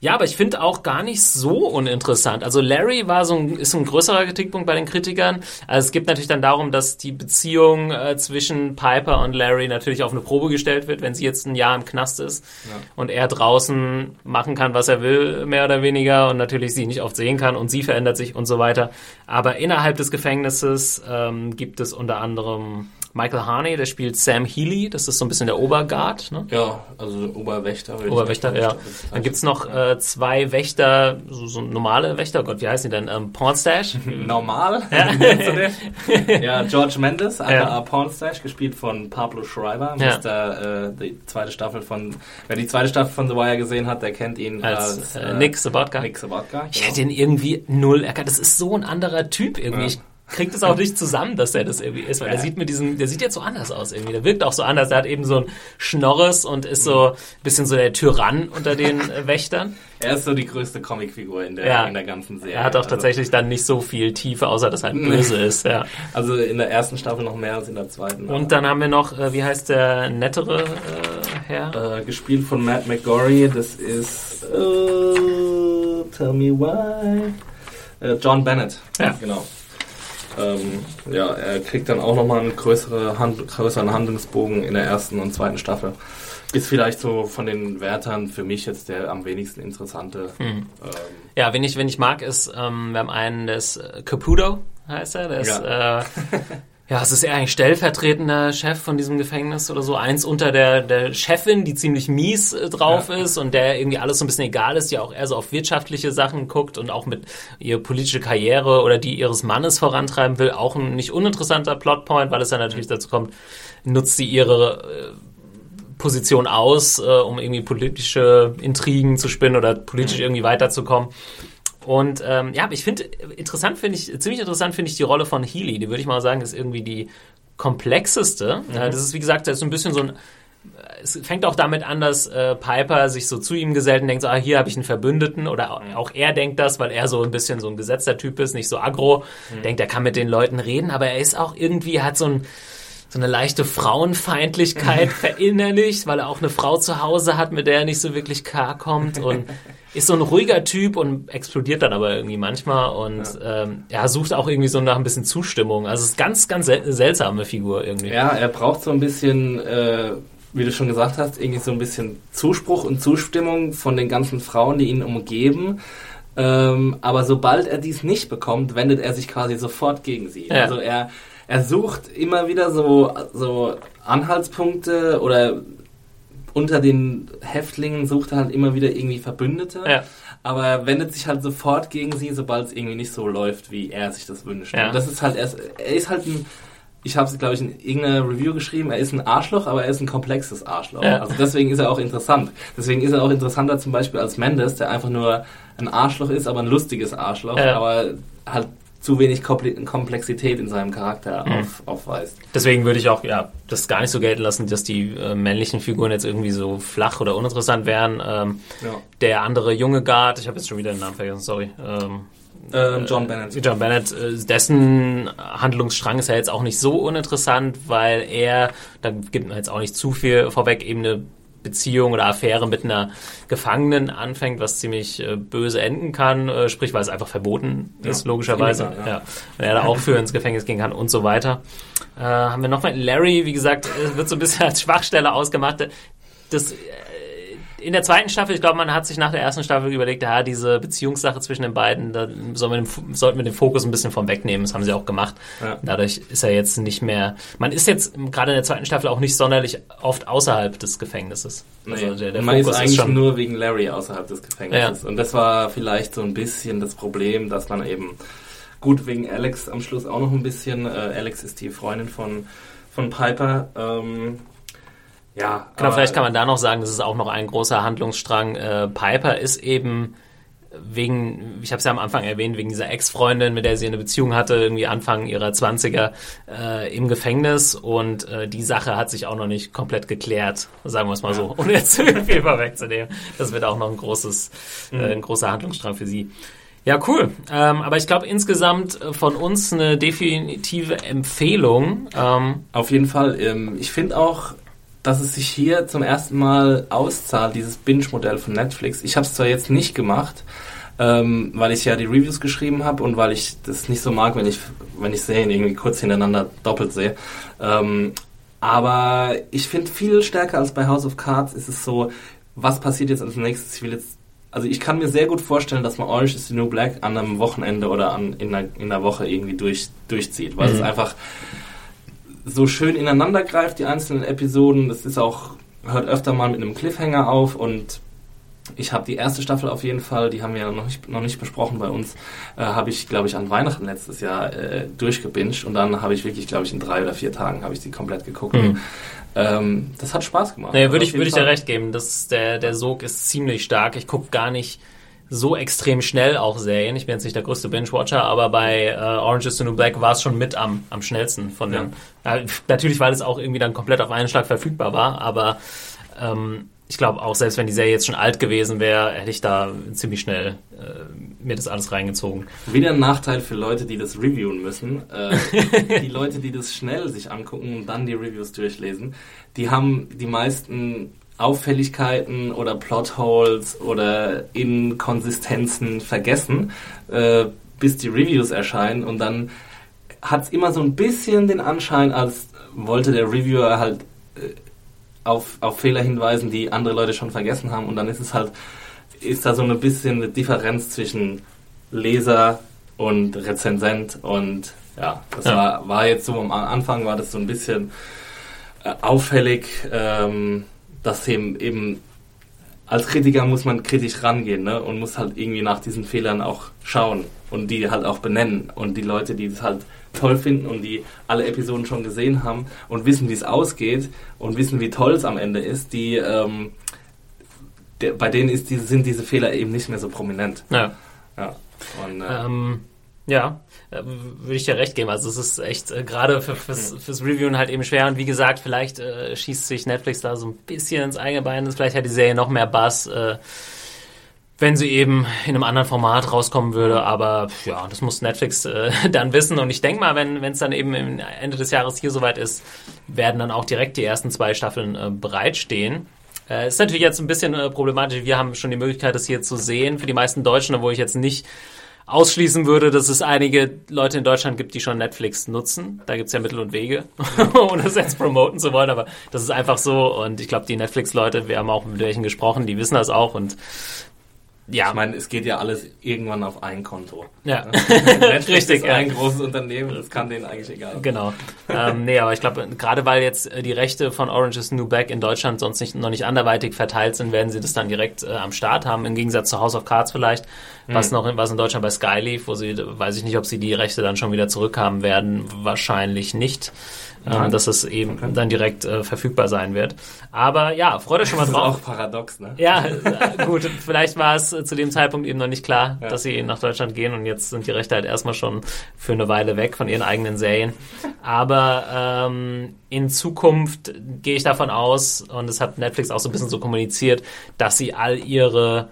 ja, aber ich finde auch gar nicht so uninteressant. Also Larry war so ein, ist ein größerer Kritikpunkt bei den Kritikern. Also es geht natürlich dann darum, dass die Beziehung äh, zwischen Piper und Larry natürlich auf eine Probe gestellt wird, wenn sie jetzt ein Jahr im Knast ist ja. und er draußen machen kann, was er will, mehr oder weniger und natürlich sie nicht oft sehen kann und sie verändert sich und so weiter. Aber innerhalb des Gefängnisses ähm, gibt es unter anderem Michael Harney, der spielt Sam Healy, das ist so ein bisschen der Oberguard. Ne? Ja, also Oberwächter. Oberwächter, ja. Dann gibt's noch äh, zwei Wächter, so, so normale Wächter, Gott, wie heißen die denn? Ähm, Pornstash? Normal? Ja. ja, George Mendes, aka ja. Pornstash, gespielt von Pablo Schreiber. Ja. Der, äh, die zweite Staffel von, wer die zweite Staffel von The Wire gesehen hat, der kennt ihn als, als äh, Nick Sabatka. Nick Sabatka, genau. Ich hätte ihn irgendwie null erkannt. Das ist so ein anderer Typ irgendwie. Ja. Kriegt es auch nicht zusammen, dass er das irgendwie ist, weil ja. der sieht mit diesem, der sieht jetzt so anders aus irgendwie. Der wirkt auch so anders. Der hat eben so ein Schnorres und ist so ein bisschen so der Tyrann unter den äh, Wächtern. Er ist so die größte Comicfigur in der, ja. in der ganzen Serie. Er hat auch also, tatsächlich dann nicht so viel Tiefe, außer dass er halt böse ist, ja. Also in der ersten Staffel noch mehr als in der zweiten. Und dann haben wir noch, äh, wie heißt der nettere äh, Herr? Äh, gespielt von Matt McGorry. Das ist, uh, tell me why. John Bennett. Ja. Genau. Ähm, ja, er kriegt dann auch nochmal einen größere Hand, größeren Handlungsbogen in der ersten und zweiten Staffel. Ist vielleicht so von den Wärtern für mich jetzt der am wenigsten interessante. Ähm, Ja, wen ich, wen ich mag, ist, ähm, wir haben einen, der ist äh, Caputo, heißt er. Der ist, Ja. äh, ja, es ist er eigentlich stellvertretender Chef von diesem Gefängnis oder so. Eins unter der, der Chefin, die ziemlich mies äh, drauf ist und der irgendwie alles so ein bisschen egal ist, die auch eher so auf wirtschaftliche Sachen guckt und auch mit ihre politische Karriere oder die ihres Mannes vorantreiben will. Auch ein nicht uninteressanter Plotpoint, weil es dann natürlich dazu kommt, nutzt sie ihre äh, Position aus, äh, um irgendwie politische Intrigen zu spinnen oder politisch irgendwie weiterzukommen. Und ähm, ja, aber ich finde, interessant finde ich, ziemlich interessant finde ich die Rolle von Healy. Die würde ich mal sagen, ist irgendwie die komplexeste. Äh, das ist, wie gesagt, das ist so ein bisschen so ein es fängt auch damit an, dass äh, Piper sich so zu ihm gesellt und denkt so, ah, hier habe ich einen Verbündeten. Oder au- auch er denkt das, weil er so ein bisschen so ein gesetzter Typ ist, nicht so aggro, denkt, er kann mit den Leuten reden, aber er ist auch irgendwie, er hat so ein so eine leichte Frauenfeindlichkeit verinnerlicht, weil er auch eine Frau zu Hause hat, mit der er nicht so wirklich klarkommt. Und ist so ein ruhiger Typ und explodiert dann aber irgendwie manchmal und ähm, ja, sucht auch irgendwie so nach ein bisschen Zustimmung. Also es ist ganz, ganz sel seltsame Figur irgendwie. Ja, er braucht so ein bisschen, äh, wie du schon gesagt hast, irgendwie so ein bisschen Zuspruch und Zustimmung von den ganzen Frauen, die ihn umgeben. Ähm, aber sobald er dies nicht bekommt, wendet er sich quasi sofort gegen sie. Ja. Also er, er sucht immer wieder so, so Anhaltspunkte oder unter den Häftlingen sucht er halt immer wieder irgendwie Verbündete. Ja. Aber er wendet sich halt sofort gegen sie, sobald es irgendwie nicht so läuft, wie er sich das wünscht. Ja. Und das ist halt, er ist, er ist halt ein, ich habe es, glaube ich, in irgendeiner Review geschrieben, er ist ein Arschloch, aber er ist ein komplexes Arschloch. Ja. Also deswegen ist er auch interessant. Deswegen ist er auch interessanter zum Beispiel als Mendes, der einfach nur ein Arschloch ist, aber ein lustiges Arschloch, Ja. aber halt zu wenig Komple- Komplexität in seinem Charakter Mhm. auf, aufweist. Deswegen würde ich auch ja das gar nicht so gelten lassen, dass die äh, männlichen Figuren jetzt irgendwie so flach oder uninteressant wären. Ähm, Ja. Der andere junge Guard, ich habe jetzt schon wieder den Namen vergessen, sorry. Ähm, Ähm, John Bennett. John Bennett, äh, dessen Handlungsstrang ist ja jetzt auch nicht so uninteressant, weil er, da gibt man jetzt auch nicht zu viel vorweg, eben eine Beziehung oder Affäre mit einer Gefangenen anfängt, was ziemlich äh, böse enden kann, äh, sprich, weil es einfach verboten ist, Ja, logischerweise. illegal, ja. ja. Wenn er da auch für ins Gefängnis gehen kann und so weiter. Äh, haben wir noch mal Larry, wie gesagt, äh, wird so ein bisschen als Schwachstelle ausgemacht. Das äh, in der zweiten Staffel, ich glaube, man hat sich nach der ersten Staffel überlegt, ja, diese Beziehungssache zwischen den beiden, da soll man den, sollten wir den Fokus ein bisschen vom wegnehmen. Das haben sie auch gemacht. Ja. Dadurch ist er jetzt nicht mehr. Man ist jetzt gerade in der zweiten Staffel auch nicht sonderlich oft außerhalb des Gefängnisses. Also Nee, der, der man ist Fokus eigentlich schon. nur wegen Larry außerhalb des Gefängnisses. Und das war vielleicht so ein bisschen das Problem, dass man eben, gut, wegen Alex am Schluss auch noch ein bisschen, äh, Alex ist die Freundin von, von Piper, ähm, ja. Genau, vielleicht kann man da noch sagen, das ist auch noch ein großer Handlungsstrang. Äh, Piper ist eben wegen, ich habe es ja am Anfang erwähnt, wegen dieser Ex-Freundin, mit der sie eine Beziehung hatte, irgendwie Anfang ihrer 20er äh, im Gefängnis und äh, die Sache hat sich auch noch nicht komplett geklärt, sagen wir es mal so, ohne jetzt viel vorwegzunehmen. Das wird auch noch ein großes, äh, ein großer Handlungsstrang für sie. Ja, cool. Ähm, aber ich glaube insgesamt äh, von uns eine definitive Empfehlung. Ähm, Auf jeden Fall. Ähm, ich finde auch, dass es sich hier zum ersten Mal auszahlt, dieses Binge-Modell von Netflix. Ich habe es zwar jetzt nicht gemacht, ähm, weil ich ja die Reviews geschrieben habe und weil ich das nicht so mag, wenn ich, wenn ich Serien irgendwie kurz hintereinander doppelt sehe. Ähm, aber ich finde viel stärker als bei House of Cards ist es so, was passiert jetzt als nächstes? Ich will jetzt, also ich kann mir sehr gut vorstellen, dass man Orange is the New Black an einem Wochenende oder an, in, einer, in einer Woche irgendwie durch, durchzieht, weil es Mhm. einfach so schön ineinander greift, die einzelnen Episoden. Das ist auch, hört öfter mal mit einem Cliffhanger auf und ich habe die erste Staffel auf jeden Fall, die haben wir ja noch nicht, noch nicht besprochen bei uns, äh, habe ich, glaube ich, an Weihnachten letztes Jahr äh, durchgebinged und dann habe ich wirklich, glaube ich, in drei oder vier Tagen habe ich die komplett geguckt. Mhm. Ähm, das hat Spaß gemacht. Also würde auf ich, würde ich dir recht geben. Das, der, der Sog ist ziemlich stark. Ich gucke gar nicht so extrem schnell auch Serien. Ich bin jetzt nicht der größte Binge-Watcher, aber bei äh, Orange is the New Black war es schon mit am, am schnellsten von den. Ja, natürlich, weil es auch irgendwie dann komplett auf einen Schlag verfügbar war, aber ähm, ich glaube auch, selbst wenn die Serie jetzt schon alt gewesen wäre, hätte ich da ziemlich schnell äh, mir das alles reingezogen. Wieder ein Nachteil für Leute, die das reviewen müssen. Äh, die Leute, die das schnell sich angucken und dann die Reviews durchlesen, die haben die meisten Auffälligkeiten oder Plotholes oder Inkonsistenzen vergessen. Äh, bis die Reviews erscheinen und dann hat es immer so ein bisschen den Anschein, als wollte der Reviewer halt äh, auf, auf Fehler hinweisen, die andere Leute schon vergessen haben und dann ist es halt, ist da so ein bisschen eine Differenz zwischen Leser und Rezensent und ja, das ja. War, war jetzt so am Anfang war das so ein bisschen äh, auffällig, ähm, dass eben, eben als Kritiker muss man kritisch rangehen ne? und muss halt irgendwie nach diesen Fehlern auch schauen und die halt auch benennen. Und die Leute, die es halt toll finden und die alle Episoden schon gesehen haben und wissen, wie es ausgeht und wissen, wie toll es am Ende ist, die ähm, der, bei denen ist diese, sind diese Fehler eben nicht mehr so prominent. Ja. Ja. Und, äh, ähm, ja, würde ich dir recht geben. Also es ist echt äh, gerade für, fürs, hm. fürs Reviewen halt eben schwer. Und wie gesagt, vielleicht äh, schießt sich Netflix da so ein bisschen ins eigene Bein. Vielleicht hat die Serie noch mehr Bass, äh, wenn sie eben in einem anderen Format rauskommen würde. Aber ja, das muss Netflix äh, dann wissen. Und ich denke mal, wenn es dann eben Ende des Jahres hier soweit ist, werden dann auch direkt die ersten zwei Staffeln äh, bereitstehen. Äh, ist natürlich jetzt ein bisschen äh, problematisch. Wir haben schon die Möglichkeit, das hier zu sehen. Für die meisten Deutschen, wo ich jetzt nicht ausschließen würde, dass es einige Leute in Deutschland gibt, die schon Netflix nutzen. Da gibt's ja Mittel und Wege, ohne es jetzt promoten zu wollen, aber das ist einfach so. Und ich glaube, die Netflix-Leute, wir haben auch mit welchen gesprochen, die wissen das auch und ja. Ich meine, es geht ja alles irgendwann auf ein Konto. Ja, richtig. Ist ein großes Unternehmen, das kann denen eigentlich egal sein. Genau. ähm, nee, aber ich glaube, gerade weil jetzt äh, die Rechte von Orange is New Black in Deutschland sonst nicht, noch nicht anderweitig verteilt sind, werden sie das dann direkt äh, am Start haben, im Gegensatz zu House of Cards vielleicht, was mhm. noch was in Deutschland bei Sky lief, wo sie, weiß ich nicht, ob sie die Rechte dann schon wieder zurückhaben werden, wahrscheinlich nicht ähm, dass es eben okay. dann direkt äh, verfügbar sein wird. Aber ja, freut euch schon mal drauf. Das ist auch paradox, ne? Ja, äh, gut, vielleicht war es äh, zu dem Zeitpunkt eben noch nicht klar, ja. dass sie nach Deutschland gehen und jetzt sind die Rechte halt erstmal schon für eine Weile weg von ihren eigenen Serien. Aber ähm, in Zukunft gehe ich davon aus, und das hat Netflix auch so ein bisschen so kommuniziert, dass sie all ihre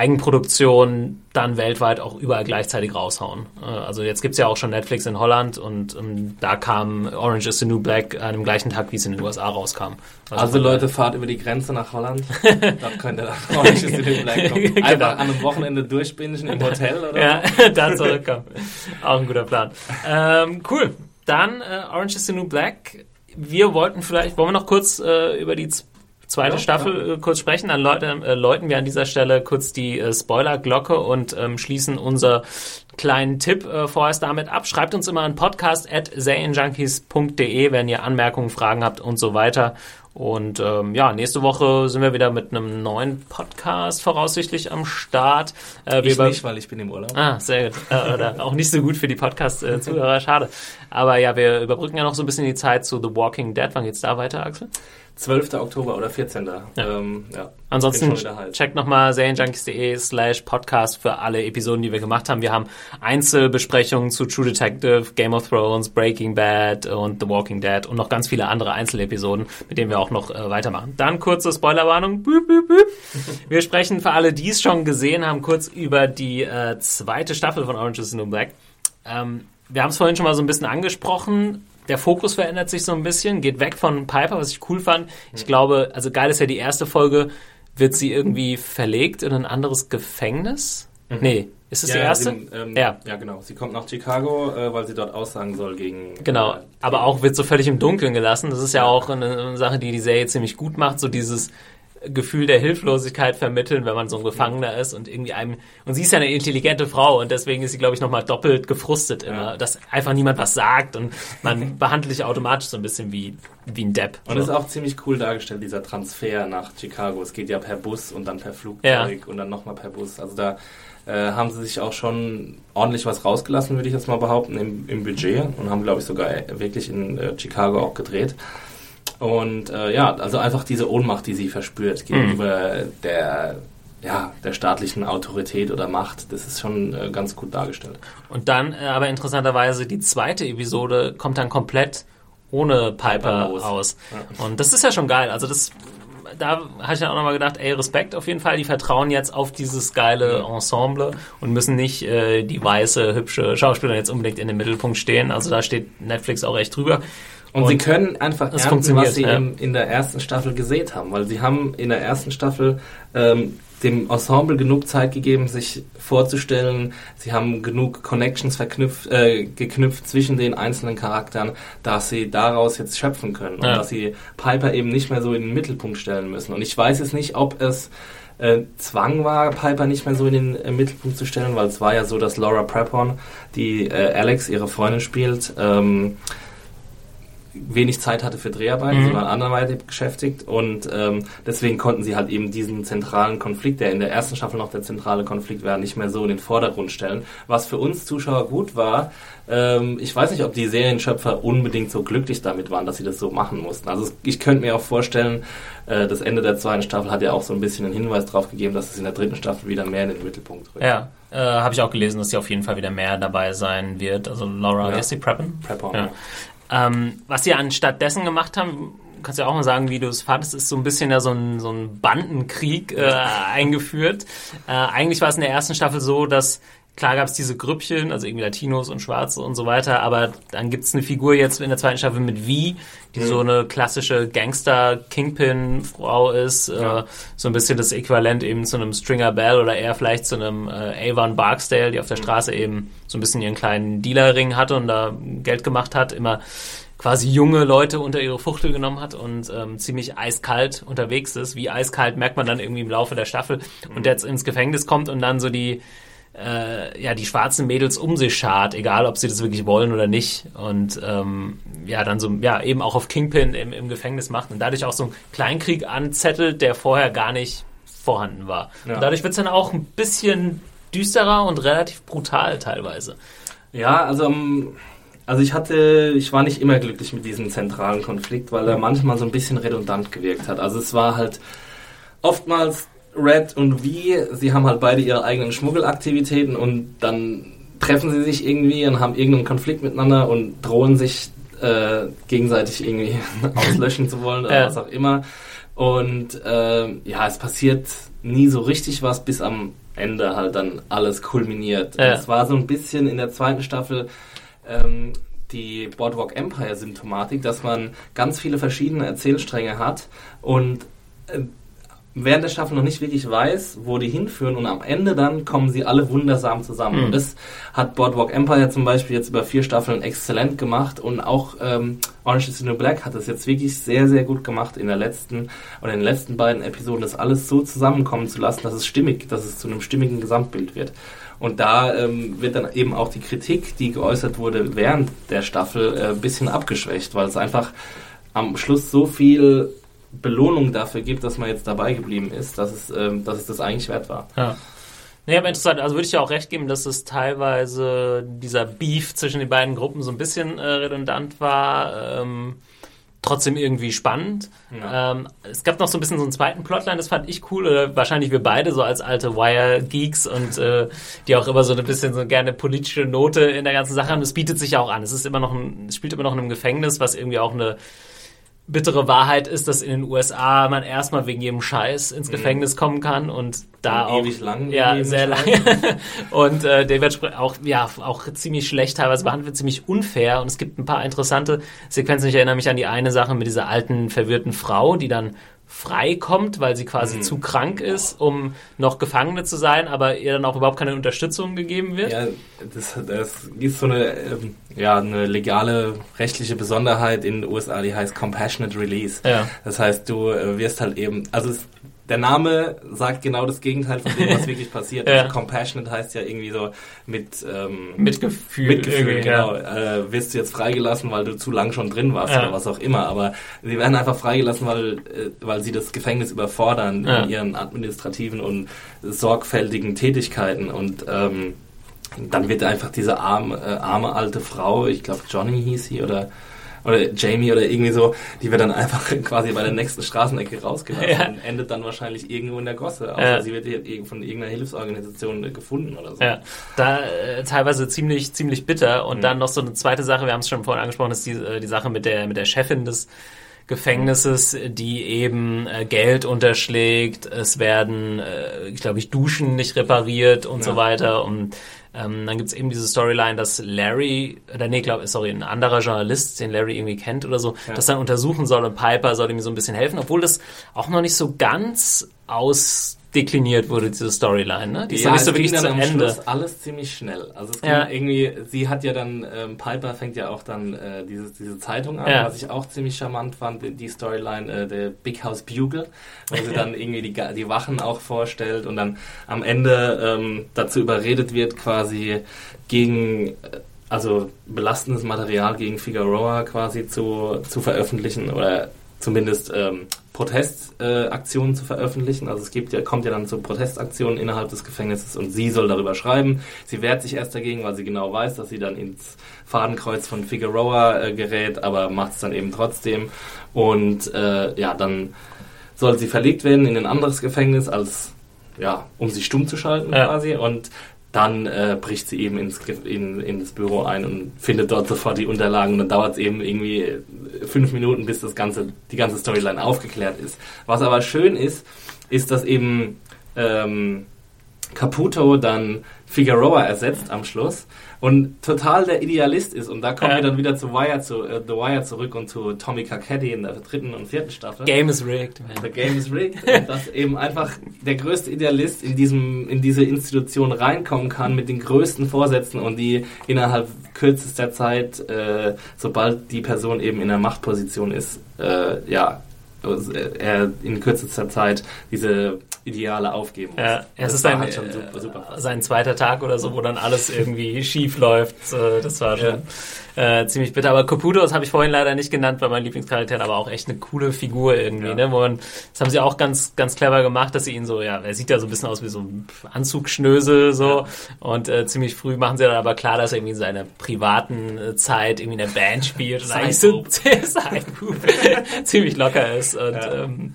Eigenproduktion dann weltweit auch überall gleichzeitig raushauen. Äh, also jetzt gibt es ja auch schon Netflix in Holland und, und, ähm, da kam Orange is the New Black an dem gleichen Tag, wie es in den USA rauskam. Also, also Leute, fahrt über die Grenze nach Holland. Dort könnt ihr dann Orange is the New Black kommen. Genau. Einfach genau. an einem Wochenende durchbingen im Hotel oder Ja, dann zurückkommen. auch ein guter Plan. Ähm, cool. Dann äh, Orange is the New Black. Wir wollten vielleicht, wollen wir noch kurz äh, über die zweite ja, Staffel ja. Äh, kurz sprechen. Dann läuten, äh, läuten wir an dieser Stelle kurz die äh, Spoiler-Glocke und ähm, schließen unser kleinen Tipp äh, vorerst damit ab. Schreibt uns immer an podcast at wenn ihr Anmerkungen, Fragen habt und so weiter. Und ähm, ja, nächste Woche sind wir wieder mit einem neuen Podcast voraussichtlich am Start. Äh, ich nicht, weil ich bin im Urlaub. Ah, sehr gut. Äh, oder auch nicht so gut für die Podcast-Zuhörer, schade. Aber ja, wir überbrücken ja noch so ein bisschen die Zeit zu The Walking Dead. Wann geht's da weiter, Axel? 12. Oktober oder 14. Ja. Ähm, ja. Ansonsten checkt nochmal serienjunkies.de slash podcast für alle Episoden, die wir gemacht haben. Wir haben Einzelbesprechungen zu True Detective, Game of Thrones, Breaking Bad und The Walking Dead und noch ganz viele andere Einzelepisoden, mit denen wir auch noch äh, weitermachen. Dann kurze Spoilerwarnung. Wir sprechen für alle, die es schon gesehen haben, kurz über die äh, zweite Staffel von Orange is the New Black. Ähm, wir haben es vorhin schon mal so ein bisschen angesprochen der Fokus verändert sich so ein bisschen, geht weg von Piper, was ich cool fand. Ich glaube, also geil ist ja die erste Folge, wird sie irgendwie verlegt in ein anderes Gefängnis? Mhm. Nee, ist es ja, die erste? Sie, ähm, ja. ja, genau. Sie kommt nach Chicago, äh, weil sie dort aussagen soll gegen. Genau, äh, aber auch wird so völlig im Dunkeln gelassen. Das ist ja auch eine, eine Sache, die die Serie ziemlich gut macht. So dieses, Gefühl der Hilflosigkeit vermitteln, wenn man so ein Gefangener ist und irgendwie einem und sie ist ja eine intelligente Frau und deswegen ist sie glaube ich nochmal doppelt gefrustet immer, ja. dass einfach niemand was sagt und man behandelt sich automatisch so ein bisschen wie wie ein Depp. Und so. ist auch ziemlich cool dargestellt dieser Transfer nach Chicago. Es geht ja per Bus und dann per Flugzeug ja. und dann nochmal per Bus. Also da äh, haben sie sich auch schon ordentlich was rausgelassen, würde ich jetzt mal behaupten, im, im Budget und haben glaube ich sogar wirklich in äh, Chicago auch gedreht. Und äh, ja, also einfach diese Ohnmacht, die sie verspürt gegenüber mhm. der ja, der staatlichen Autorität oder Macht, das ist schon äh, ganz gut dargestellt. Und dann äh, aber interessanterweise die zweite Episode kommt dann komplett ohne Piper aus. Ja. Und das ist ja schon geil. Also das da hatte ich dann auch nochmal gedacht, ey, Respekt auf jeden Fall, die vertrauen jetzt auf dieses geile Ensemble und müssen nicht äh, die weiße, hübsche Schauspielerin jetzt unbedingt in den Mittelpunkt stehen. Also da steht Netflix auch echt drüber. Und, und, sie können einfach ernten, was sie ja. in, in, der ersten Staffel gesehen haben, weil sie haben in der ersten Staffel ähm, dem Ensemble genug Zeit gegeben, sich vorzustellen. Sie haben genug Connections verknüpft, äh, geknüpft zwischen den einzelnen Charakteren, dass sie daraus jetzt schöpfen können ja. und dass sie Piper eben nicht mehr so in den Mittelpunkt stellen müssen. Und ich weiß jetzt nicht, ob es äh, Zwang war, Piper nicht mehr so in den äh, Mittelpunkt zu stellen, weil es war ja so, dass Laura Prepon, die äh, Alex, ihre Freundin spielt, ähm, wenig Zeit hatte für Dreharbeiten, mhm. sondern anderweitig beschäftigt und ähm, deswegen konnten sie halt eben diesen zentralen Konflikt, der in der ersten Staffel noch der zentrale Konflikt war, nicht mehr so in den Vordergrund stellen. Was für uns Zuschauer gut war, ähm, ich weiß nicht, ob die Serienschöpfer unbedingt so glücklich damit waren, dass sie das so machen mussten. Also ich könnte mir auch vorstellen, äh, das Ende der zweiten Staffel hat ja auch so ein bisschen einen Hinweis darauf gegeben, dass es in der dritten Staffel wieder mehr in den Mittelpunkt rückt. Ja, äh, habe ich auch gelesen, dass sie auf jeden Fall wieder mehr dabei sein wird. Also Laura, ja. ist die Preppen? Prepper, ja. Ähm, was sie anstatt dessen gemacht haben, kannst du ja auch mal sagen, wie du es fandest, ist so ein bisschen ja so ein, so ein Bandenkrieg äh, eingeführt. Äh, eigentlich war es in der ersten Staffel so, dass klar gab es diese Grüppchen, also irgendwie Latinos und Schwarze und so weiter, aber dann gibt es eine Figur jetzt in der zweiten Staffel mit Vi, die mhm. so eine klassische Gangster-Kingpin-Frau ist, äh, ja. äh, so ein bisschen das Äquivalent eben zu einem Stringer Bell oder eher vielleicht zu einem äh, Avon Barksdale, die auf der mhm. Straße eben so ein bisschen ihren kleinen Dealer-Ring hatte und da Geld gemacht hat, immer quasi junge Leute unter ihre Fuchtel genommen hat und ähm, ziemlich eiskalt unterwegs ist. Wie eiskalt merkt man dann irgendwie im Laufe der Staffel mhm. und jetzt ins Gefängnis kommt und dann so die äh, ja die schwarzen Mädels um sich schart, egal ob sie das wirklich wollen oder nicht. Und ähm, ja, dann so, ja, eben auch auf Kingpin im, im Gefängnis macht und dadurch auch so einen Kleinkrieg anzettelt, der vorher gar nicht vorhanden war. Ja. Und dadurch wird es dann auch ein bisschen düsterer und relativ brutal teilweise. Ja, also ähm, also ich hatte, ich war nicht immer glücklich mit diesem zentralen Konflikt, weil er manchmal so ein bisschen redundant gewirkt hat. Also es war halt oftmals Red und V, sie haben halt beide ihre eigenen Schmuggelaktivitäten und dann treffen sie sich irgendwie und haben irgendeinen Konflikt miteinander und drohen sich äh, gegenseitig irgendwie auslöschen zu wollen oder ja. was auch immer. Und äh, ja, es passiert nie so richtig was, bis am Ende halt dann alles kulminiert. Ja. Es war so ein bisschen in der zweiten Staffel ähm, die Boardwalk Empire Symptomatik, dass man ganz viele verschiedene Erzählstränge hat und äh, während der Staffel noch nicht wirklich weiß, wo die hinführen und am Ende dann kommen sie alle wundersam zusammen. Mhm. Und das hat Boardwalk Empire zum Beispiel jetzt über vier Staffeln exzellent gemacht und auch ähm, Orange is the New Black hat es jetzt wirklich sehr, sehr gut gemacht in der letzten oder in den letzten beiden Episoden, das alles so zusammenkommen zu lassen, dass es stimmig, dass es zu einem stimmigen Gesamtbild wird. Und da ähm, wird dann eben auch die Kritik, die geäußert wurde während der Staffel, äh, ein bisschen abgeschwächt, weil es einfach am Schluss so viel Belohnung dafür gibt, dass man jetzt dabei geblieben ist, dass es, ähm, dass es das eigentlich wert war. Ja. Nee, aber interessant. Also würde ich ja auch recht geben, dass es teilweise dieser Beef zwischen den beiden Gruppen so ein bisschen äh, redundant war. Ähm, trotzdem irgendwie spannend. Ja. Ähm, es gab noch so ein bisschen so einen zweiten Plotline, das fand ich cool. Oder wahrscheinlich wir beide so als alte Wire-Geeks und äh, die auch immer so ein bisschen so gerne politische Note in der ganzen Sache haben. Das bietet sich ja auch an. Es ist immer noch ein, es spielt immer noch in einem Gefängnis, was irgendwie auch eine bittere Wahrheit ist, dass in den USA man erstmal wegen jedem Scheiß ins mhm. Gefängnis kommen kann und da und auch ewig lang ja sehr lange und äh, der wird auch ja auch ziemlich schlecht teilweise behandelt ziemlich unfair. Und es gibt ein paar interessante Sequenzen. Ich erinnere mich an die eine Sache mit dieser alten verwirrten Frau die dann frei kommt, weil sie quasi mhm. zu krank ist, um noch Gefangene zu sein, aber ihr dann auch überhaupt keine Unterstützung gegeben wird? Ja, das, das ist so eine, ähm, ja, eine legale rechtliche Besonderheit in den USA, die heißt Compassionate Release. Ja. Das heißt, du äh, wirst halt eben, also es, der Name sagt genau das Gegenteil von dem, was wirklich passiert. ja. Also compassionate heißt ja irgendwie so mit ähm, Mitgefühl. Mitgefühl, genau. Ja. Äh, wirst du jetzt freigelassen, weil du zu lang schon drin warst ja. oder was auch immer. Aber sie werden einfach freigelassen, weil, äh, weil sie das Gefängnis überfordern in ihren administrativen und sorgfältigen Tätigkeiten und ähm, dann wird einfach diese arme, äh, arme alte Frau, ich glaube Johnny hieß sie oder oder Jamie oder irgendwie so, die wird dann einfach quasi bei der nächsten Straßenecke rausgelassen ja. und endet dann wahrscheinlich irgendwo in der Gosse. Außer ja. sie wird von irgendeiner Hilfsorganisation gefunden oder so. Ja, da äh, teilweise ziemlich, ziemlich bitter. Und mhm. dann noch so eine zweite Sache, wir haben es schon vorhin angesprochen, ist die, äh, die Sache mit der, mit der Chefin des Gefängnisses, die eben äh, Geld unterschlägt. Es werden, äh, ich glaube ich, Duschen nicht repariert und ja. so weiter. Und ähm, dann gibt's eben diese Storyline, dass Larry, oder nee, glaube sorry, ein anderer Journalist, den Larry irgendwie kennt oder so, ja. das dann untersuchen soll und Piper soll ihm so ein bisschen helfen, obwohl das auch noch nicht so ganz aus dekliniert wurde, diese Storyline, ne? Die ist ja, ja nicht so wirklich dann zu am Ende. Schluss alles ziemlich schnell. Also es ging Ja. irgendwie, sie hat ja dann, ähm, Piper fängt ja auch dann äh, diese, diese Zeitung an, Ja. was ich auch ziemlich charmant fand, die- Storyline, äh, der Big House Bugle, wo sie dann irgendwie die, die Wachen auch vorstellt und dann am Ende ähm, dazu überredet wird, quasi gegen, äh, also belastendes Material gegen Figueroa quasi zu, zu veröffentlichen oder zumindest ähm, Protestaktionen äh, zu veröffentlichen. Also es gibt ja, kommt ja dann zu Protestaktionen innerhalb des Gefängnisses und sie soll darüber schreiben. Sie wehrt sich erst dagegen, weil sie genau weiß, dass sie dann ins Fadenkreuz von Figueroa äh, gerät, aber macht es dann eben trotzdem. Und äh, ja, dann soll sie verlegt werden in ein anderes Gefängnis, als ja, um sie stumm zu schalten Ja. quasi. Und dann äh, bricht sie eben ins, in, in das Büro ein und findet dort sofort die Unterlagen. Und dann dauert es eben irgendwie äh, fünf Minuten, bis das ganze, die ganze Storyline aufgeklärt ist. Was aber schön ist, ist, dass eben ähm, Caputo dann Figueroa ersetzt am Schluss und total der Idealist ist. Und da kommen Ja. wir dann wieder zu Wire, zu äh, The Wire zurück und zu Tommy Carcetti in der dritten und vierten Staffel. Game is rigged, man. The Game is rigged. und dass eben einfach der größte Idealist in, diesem, in diese Institution reinkommen kann mit den größten Vorsätzen und die innerhalb kürzester Zeit, äh, sobald die Person eben in der Machtposition ist, äh, ja, also, äh, er in kürzester Zeit diese Ideale aufgeben muss. Ja, es ist ein, halt schon äh, super, super sein zweiter Tag oder so, wo dann alles irgendwie schief läuft. Äh, Das war schon äh, ziemlich bitter. Aber Caputo, das habe ich vorhin leider nicht genannt, weil mein Lieblingscharakter, aber auch echt eine coole Figur irgendwie. Ja. Ne? Wo man, das haben sie auch ganz, ganz clever gemacht, dass sie ihn so, ja, er sieht ja so ein bisschen aus wie so ein Anzugschnösel so. Ja. Und äh, ziemlich früh machen sie dann aber klar, dass er irgendwie in seiner privaten äh, Zeit irgendwie in der Band spielt und eigentlich so ziemlich locker ist. Und Ja. ähm,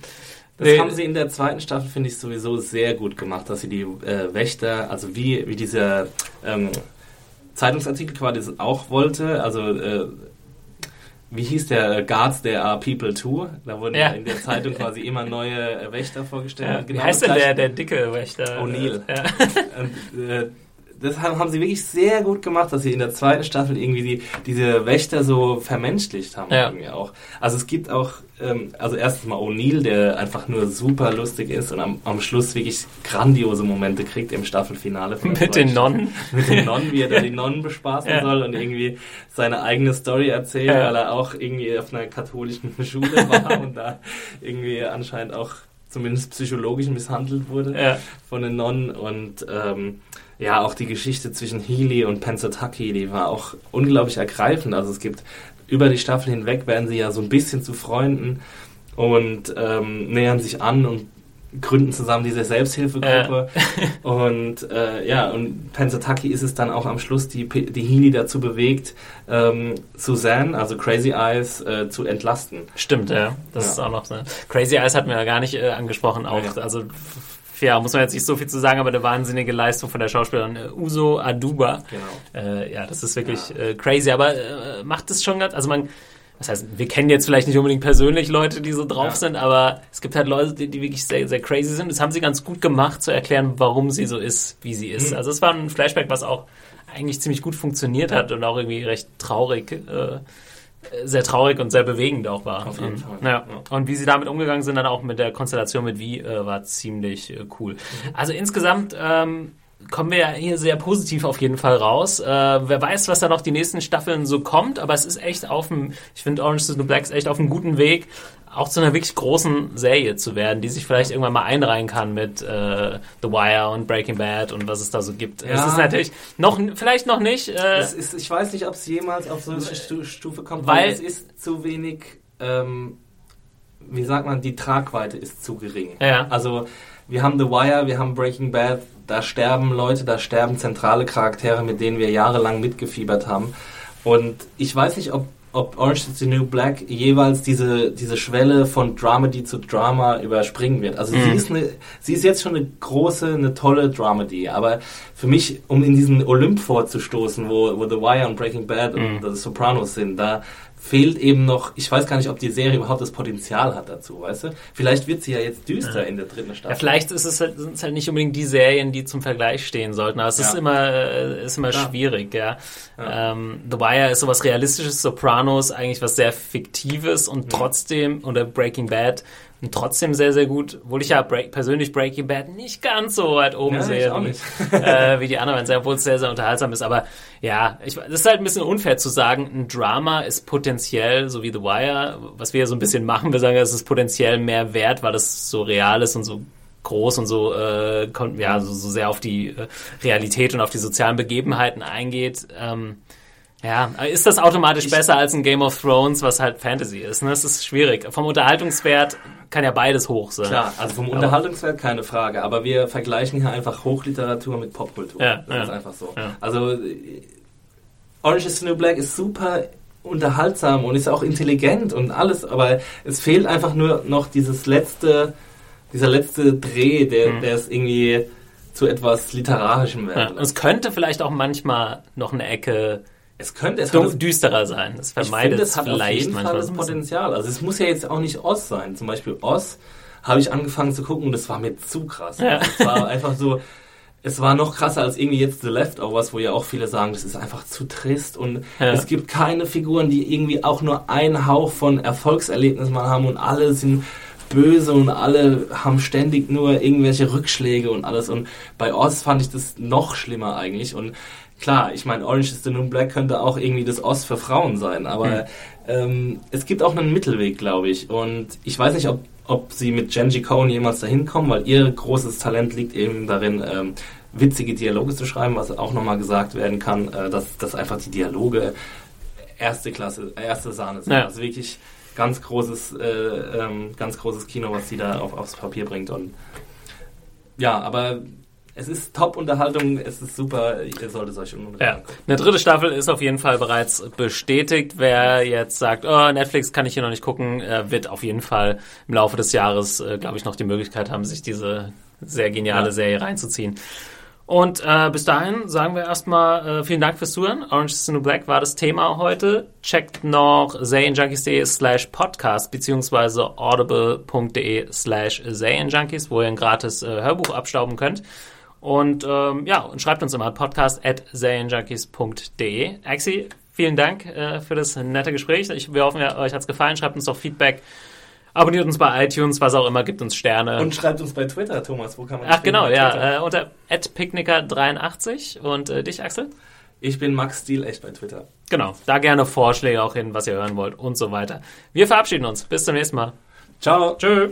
Das nee, haben sie in der zweiten Staffel, finde ich, sowieso sehr gut gemacht, dass sie die äh, Wächter, also wie, wie dieser ähm, Zeitungsartikel quasi auch wollte, also äh, wie hieß der Guards, there are people too? Da wurden Ja. in der Zeitung quasi immer neue äh, Wächter vorgestellt. ja, Und wie genau heißt denn der, der dicke Wächter? O'Neill. Ja. Und, äh, das haben, sie wirklich sehr gut gemacht, dass sie in der zweiten Staffel irgendwie die, diese Wächter so vermenschlicht haben. Ja. Irgendwie auch. Also es gibt auch, ähm, also erstens mal O'Neill, der einfach nur super lustig ist und am, am Schluss wirklich grandiose Momente kriegt im Staffelfinale. Mit den Nonnen. Mit den Nonnen, wie er da die Nonnen bespaßen Ja. soll und irgendwie seine eigene Story erzählt, Ja. weil er auch irgendwie auf einer katholischen Schule war und da irgendwie anscheinend auch zumindest psychologisch misshandelt wurde Ja. von den Nonnen und ähm, ja, auch die Geschichte zwischen Healy und Pensatucky, die war auch unglaublich ergreifend. Also es gibt über die Staffel hinweg werden sie ja so ein bisschen zu Freunden und ähm, nähern sich an und gründen zusammen diese Selbsthilfegruppe. Und äh, ja, und Pensatucky ist es dann auch am Schluss, die, die Healy dazu bewegt, ähm, Suzanne, also Crazy Eyes, äh, zu entlasten. Stimmt, ja. Das Ja. ist auch noch so. Crazy Eyes hatten wir ja gar nicht äh, angesprochen. Auch, Ja. also ja, muss man jetzt nicht so viel zu sagen, aber eine wahnsinnige Leistung von der Schauspielerin äh, Uso Aduba. Genau. Äh, ja, das ist wirklich äh, crazy, aber äh, macht es schon ganz, also man, was heißt, wir kennen jetzt vielleicht nicht unbedingt persönlich Leute, die so drauf Ja. sind, aber es gibt halt Leute, die, die wirklich sehr, sehr crazy sind. Das haben sie ganz gut gemacht, zu erklären, warum sie so ist, wie sie ist. Mhm. Also es war ein Flashback, was auch eigentlich ziemlich gut funktioniert hat und auch irgendwie recht traurig, äh, sehr traurig und sehr bewegend auch war. Auf jeden Fall. Ja. Ja. Und wie sie damit umgegangen sind, dann auch mit der Konstellation mit Wie, äh, war ziemlich äh, cool. Also insgesamt ähm, kommen wir ja hier sehr positiv auf jeden Fall raus. Äh, wer weiß, was da noch die nächsten Staffeln so kommt, aber es ist echt auf dem, ich finde Orange is the New Black ist echt auf einem guten Weg, auch zu einer wirklich großen Serie zu werden, die sich vielleicht irgendwann mal einreihen kann mit äh, The Wire und Breaking Bad und was es da so gibt. Es Ja. ist natürlich noch, vielleicht noch nicht. Äh, Es ist, ich weiß nicht, ob es jemals auf solche Stu Stufe kommt, Weil- weil es ist zu wenig, ähm, wie sagt man, die Tragweite ist zu gering. Ja. Also wir haben The Wire, wir haben Breaking Bad, da sterben Leute, da sterben zentrale Charaktere, mit denen wir jahrelang mitgefiebert haben. Und ich weiß nicht, ob, ob Orange is the New Black jeweils diese, diese Schwelle von Dramedy zu Drama überspringen wird. Also sie, ist eine, sie ist jetzt schon eine große, eine tolle Dramedy, aber für mich, um in diesen Olymp vorzustoßen, wo, wo The Wire und Breaking Bad und The Sopranos sind, da fehlt eben noch, ich weiß gar nicht, ob die Serie überhaupt das Potenzial hat dazu, weißt du? Vielleicht wird sie ja jetzt düster in der dritten Staffel. Ja, vielleicht ist es halt, sind es halt nicht unbedingt die Serien, die zum Vergleich stehen sollten, aber es ist Ja. immer, äh, ist immer Klar. schwierig, ja. Ja. Ähm, The Wire ist sowas Realistisches, Sopranos eigentlich was sehr Fiktives Mhm. und trotzdem, oder Breaking Bad, und trotzdem sehr, sehr gut, obwohl ich ja Break, persönlich Breaking Bad nicht ganz so weit oben Ja, sehe, wie, äh, wie die anderen, obwohl es sehr, sehr unterhaltsam ist. Aber ja, ich, das ist halt ein bisschen unfair zu sagen, ein Drama ist potenziell, so wie The Wire, was wir ja so ein bisschen machen, wir sagen, es ist potenziell mehr wert, weil es so real ist und so groß und so, äh, ja, so, so sehr auf die äh, Realität und auf die sozialen Begebenheiten eingeht. Ähm, ja, ist das automatisch besser als ein Game of Thrones, was halt Fantasy ist? Ne? Das ist schwierig. Vom Unterhaltungswert kann ja beides hoch sein. Klar, also vom Unterhaltungswert keine Frage, aber wir vergleichen hier einfach Hochliteratur mit Popkultur. Ja, das ja. ist einfach so. Ja. Also Orange is the New Black ist super unterhaltsam und ist auch intelligent und alles, aber es fehlt einfach nur noch dieses letzte, dieser letzte Dreh, der, Mhm. der es irgendwie zu etwas Literarischem Ja, wird. und es könnte vielleicht auch manchmal noch eine Ecke es könnte, es dü- das, düsterer sein. Das ich vermeidet finde, es es hat auf vielleicht jeden Fall manchmal das ein bisschen. Potenzial. Also es muss ja jetzt auch nicht Oz sein. Zum Beispiel Oz habe ich angefangen zu gucken und das war mir zu krass. Ja. Es war einfach so, es war noch krasser als irgendwie jetzt The Leftovers, wo ja auch viele sagen, das ist einfach zu trist und Ja. es gibt keine Figuren, die irgendwie auch nur einen Hauch von Erfolgserlebnis mal haben und alle sind böse und alle haben ständig nur irgendwelche Rückschläge und alles und bei Oz fand ich das noch schlimmer eigentlich und klar, ich meine Orange is the New Black könnte auch irgendwie das Oz für Frauen sein, aber ähm, es gibt auch einen Mittelweg, glaube ich und ich weiß nicht, ob ob sie mit Genji Cohen jemals dahin kommen, weil ihr großes Talent liegt eben darin, ähm, witzige Dialoge zu schreiben, was auch nochmal gesagt werden kann, äh, dass, dass einfach die Dialoge erste Klasse, erste Sahne sind. Ja. Also wirklich ganz großes, äh, ähm, ganz großes Kino, was sie da auf, aufs Papier bringt. Und ja, aber es ist Top-Unterhaltung, es ist super, ihr solltet euch unbedingt Ja, eine dritte Staffel ist auf jeden Fall bereits bestätigt. Wer jetzt sagt, oh, Netflix kann ich hier noch nicht gucken, äh, wird auf jeden Fall im Laufe des Jahres, äh, glaube ich, noch die Möglichkeit haben, sich diese sehr geniale Ja. Serie reinzuziehen. Und äh, bis dahin sagen wir erstmal äh, vielen Dank fürs Zuhören. Orange is the New Black war das Thema heute. Checkt noch serienjunkies.de slash podcast beziehungsweise audible.de slash serienjunkies, wo ihr ein gratis äh, Hörbuch abstauben könnt. Und ähm, ja, und schreibt uns immer podcast at serienjunkies.de. Axi, vielen Dank äh, für das nette Gespräch. Ich, wir hoffen, euch hat's gefallen. Schreibt uns doch Feedback. Abonniert uns bei iTunes, was auch immer, gibt uns Sterne. Und schreibt uns bei Twitter, Thomas, wo kann man Ach dich finden genau, ja, äh, unter @picknicker83 und äh, dich Axel? Ich bin Max Stiel, echt bei Twitter. Genau, da gerne Vorschläge auch hin, was ihr hören wollt und so weiter. Wir verabschieden uns. Bis zum nächsten Mal. Ciao. Tschö.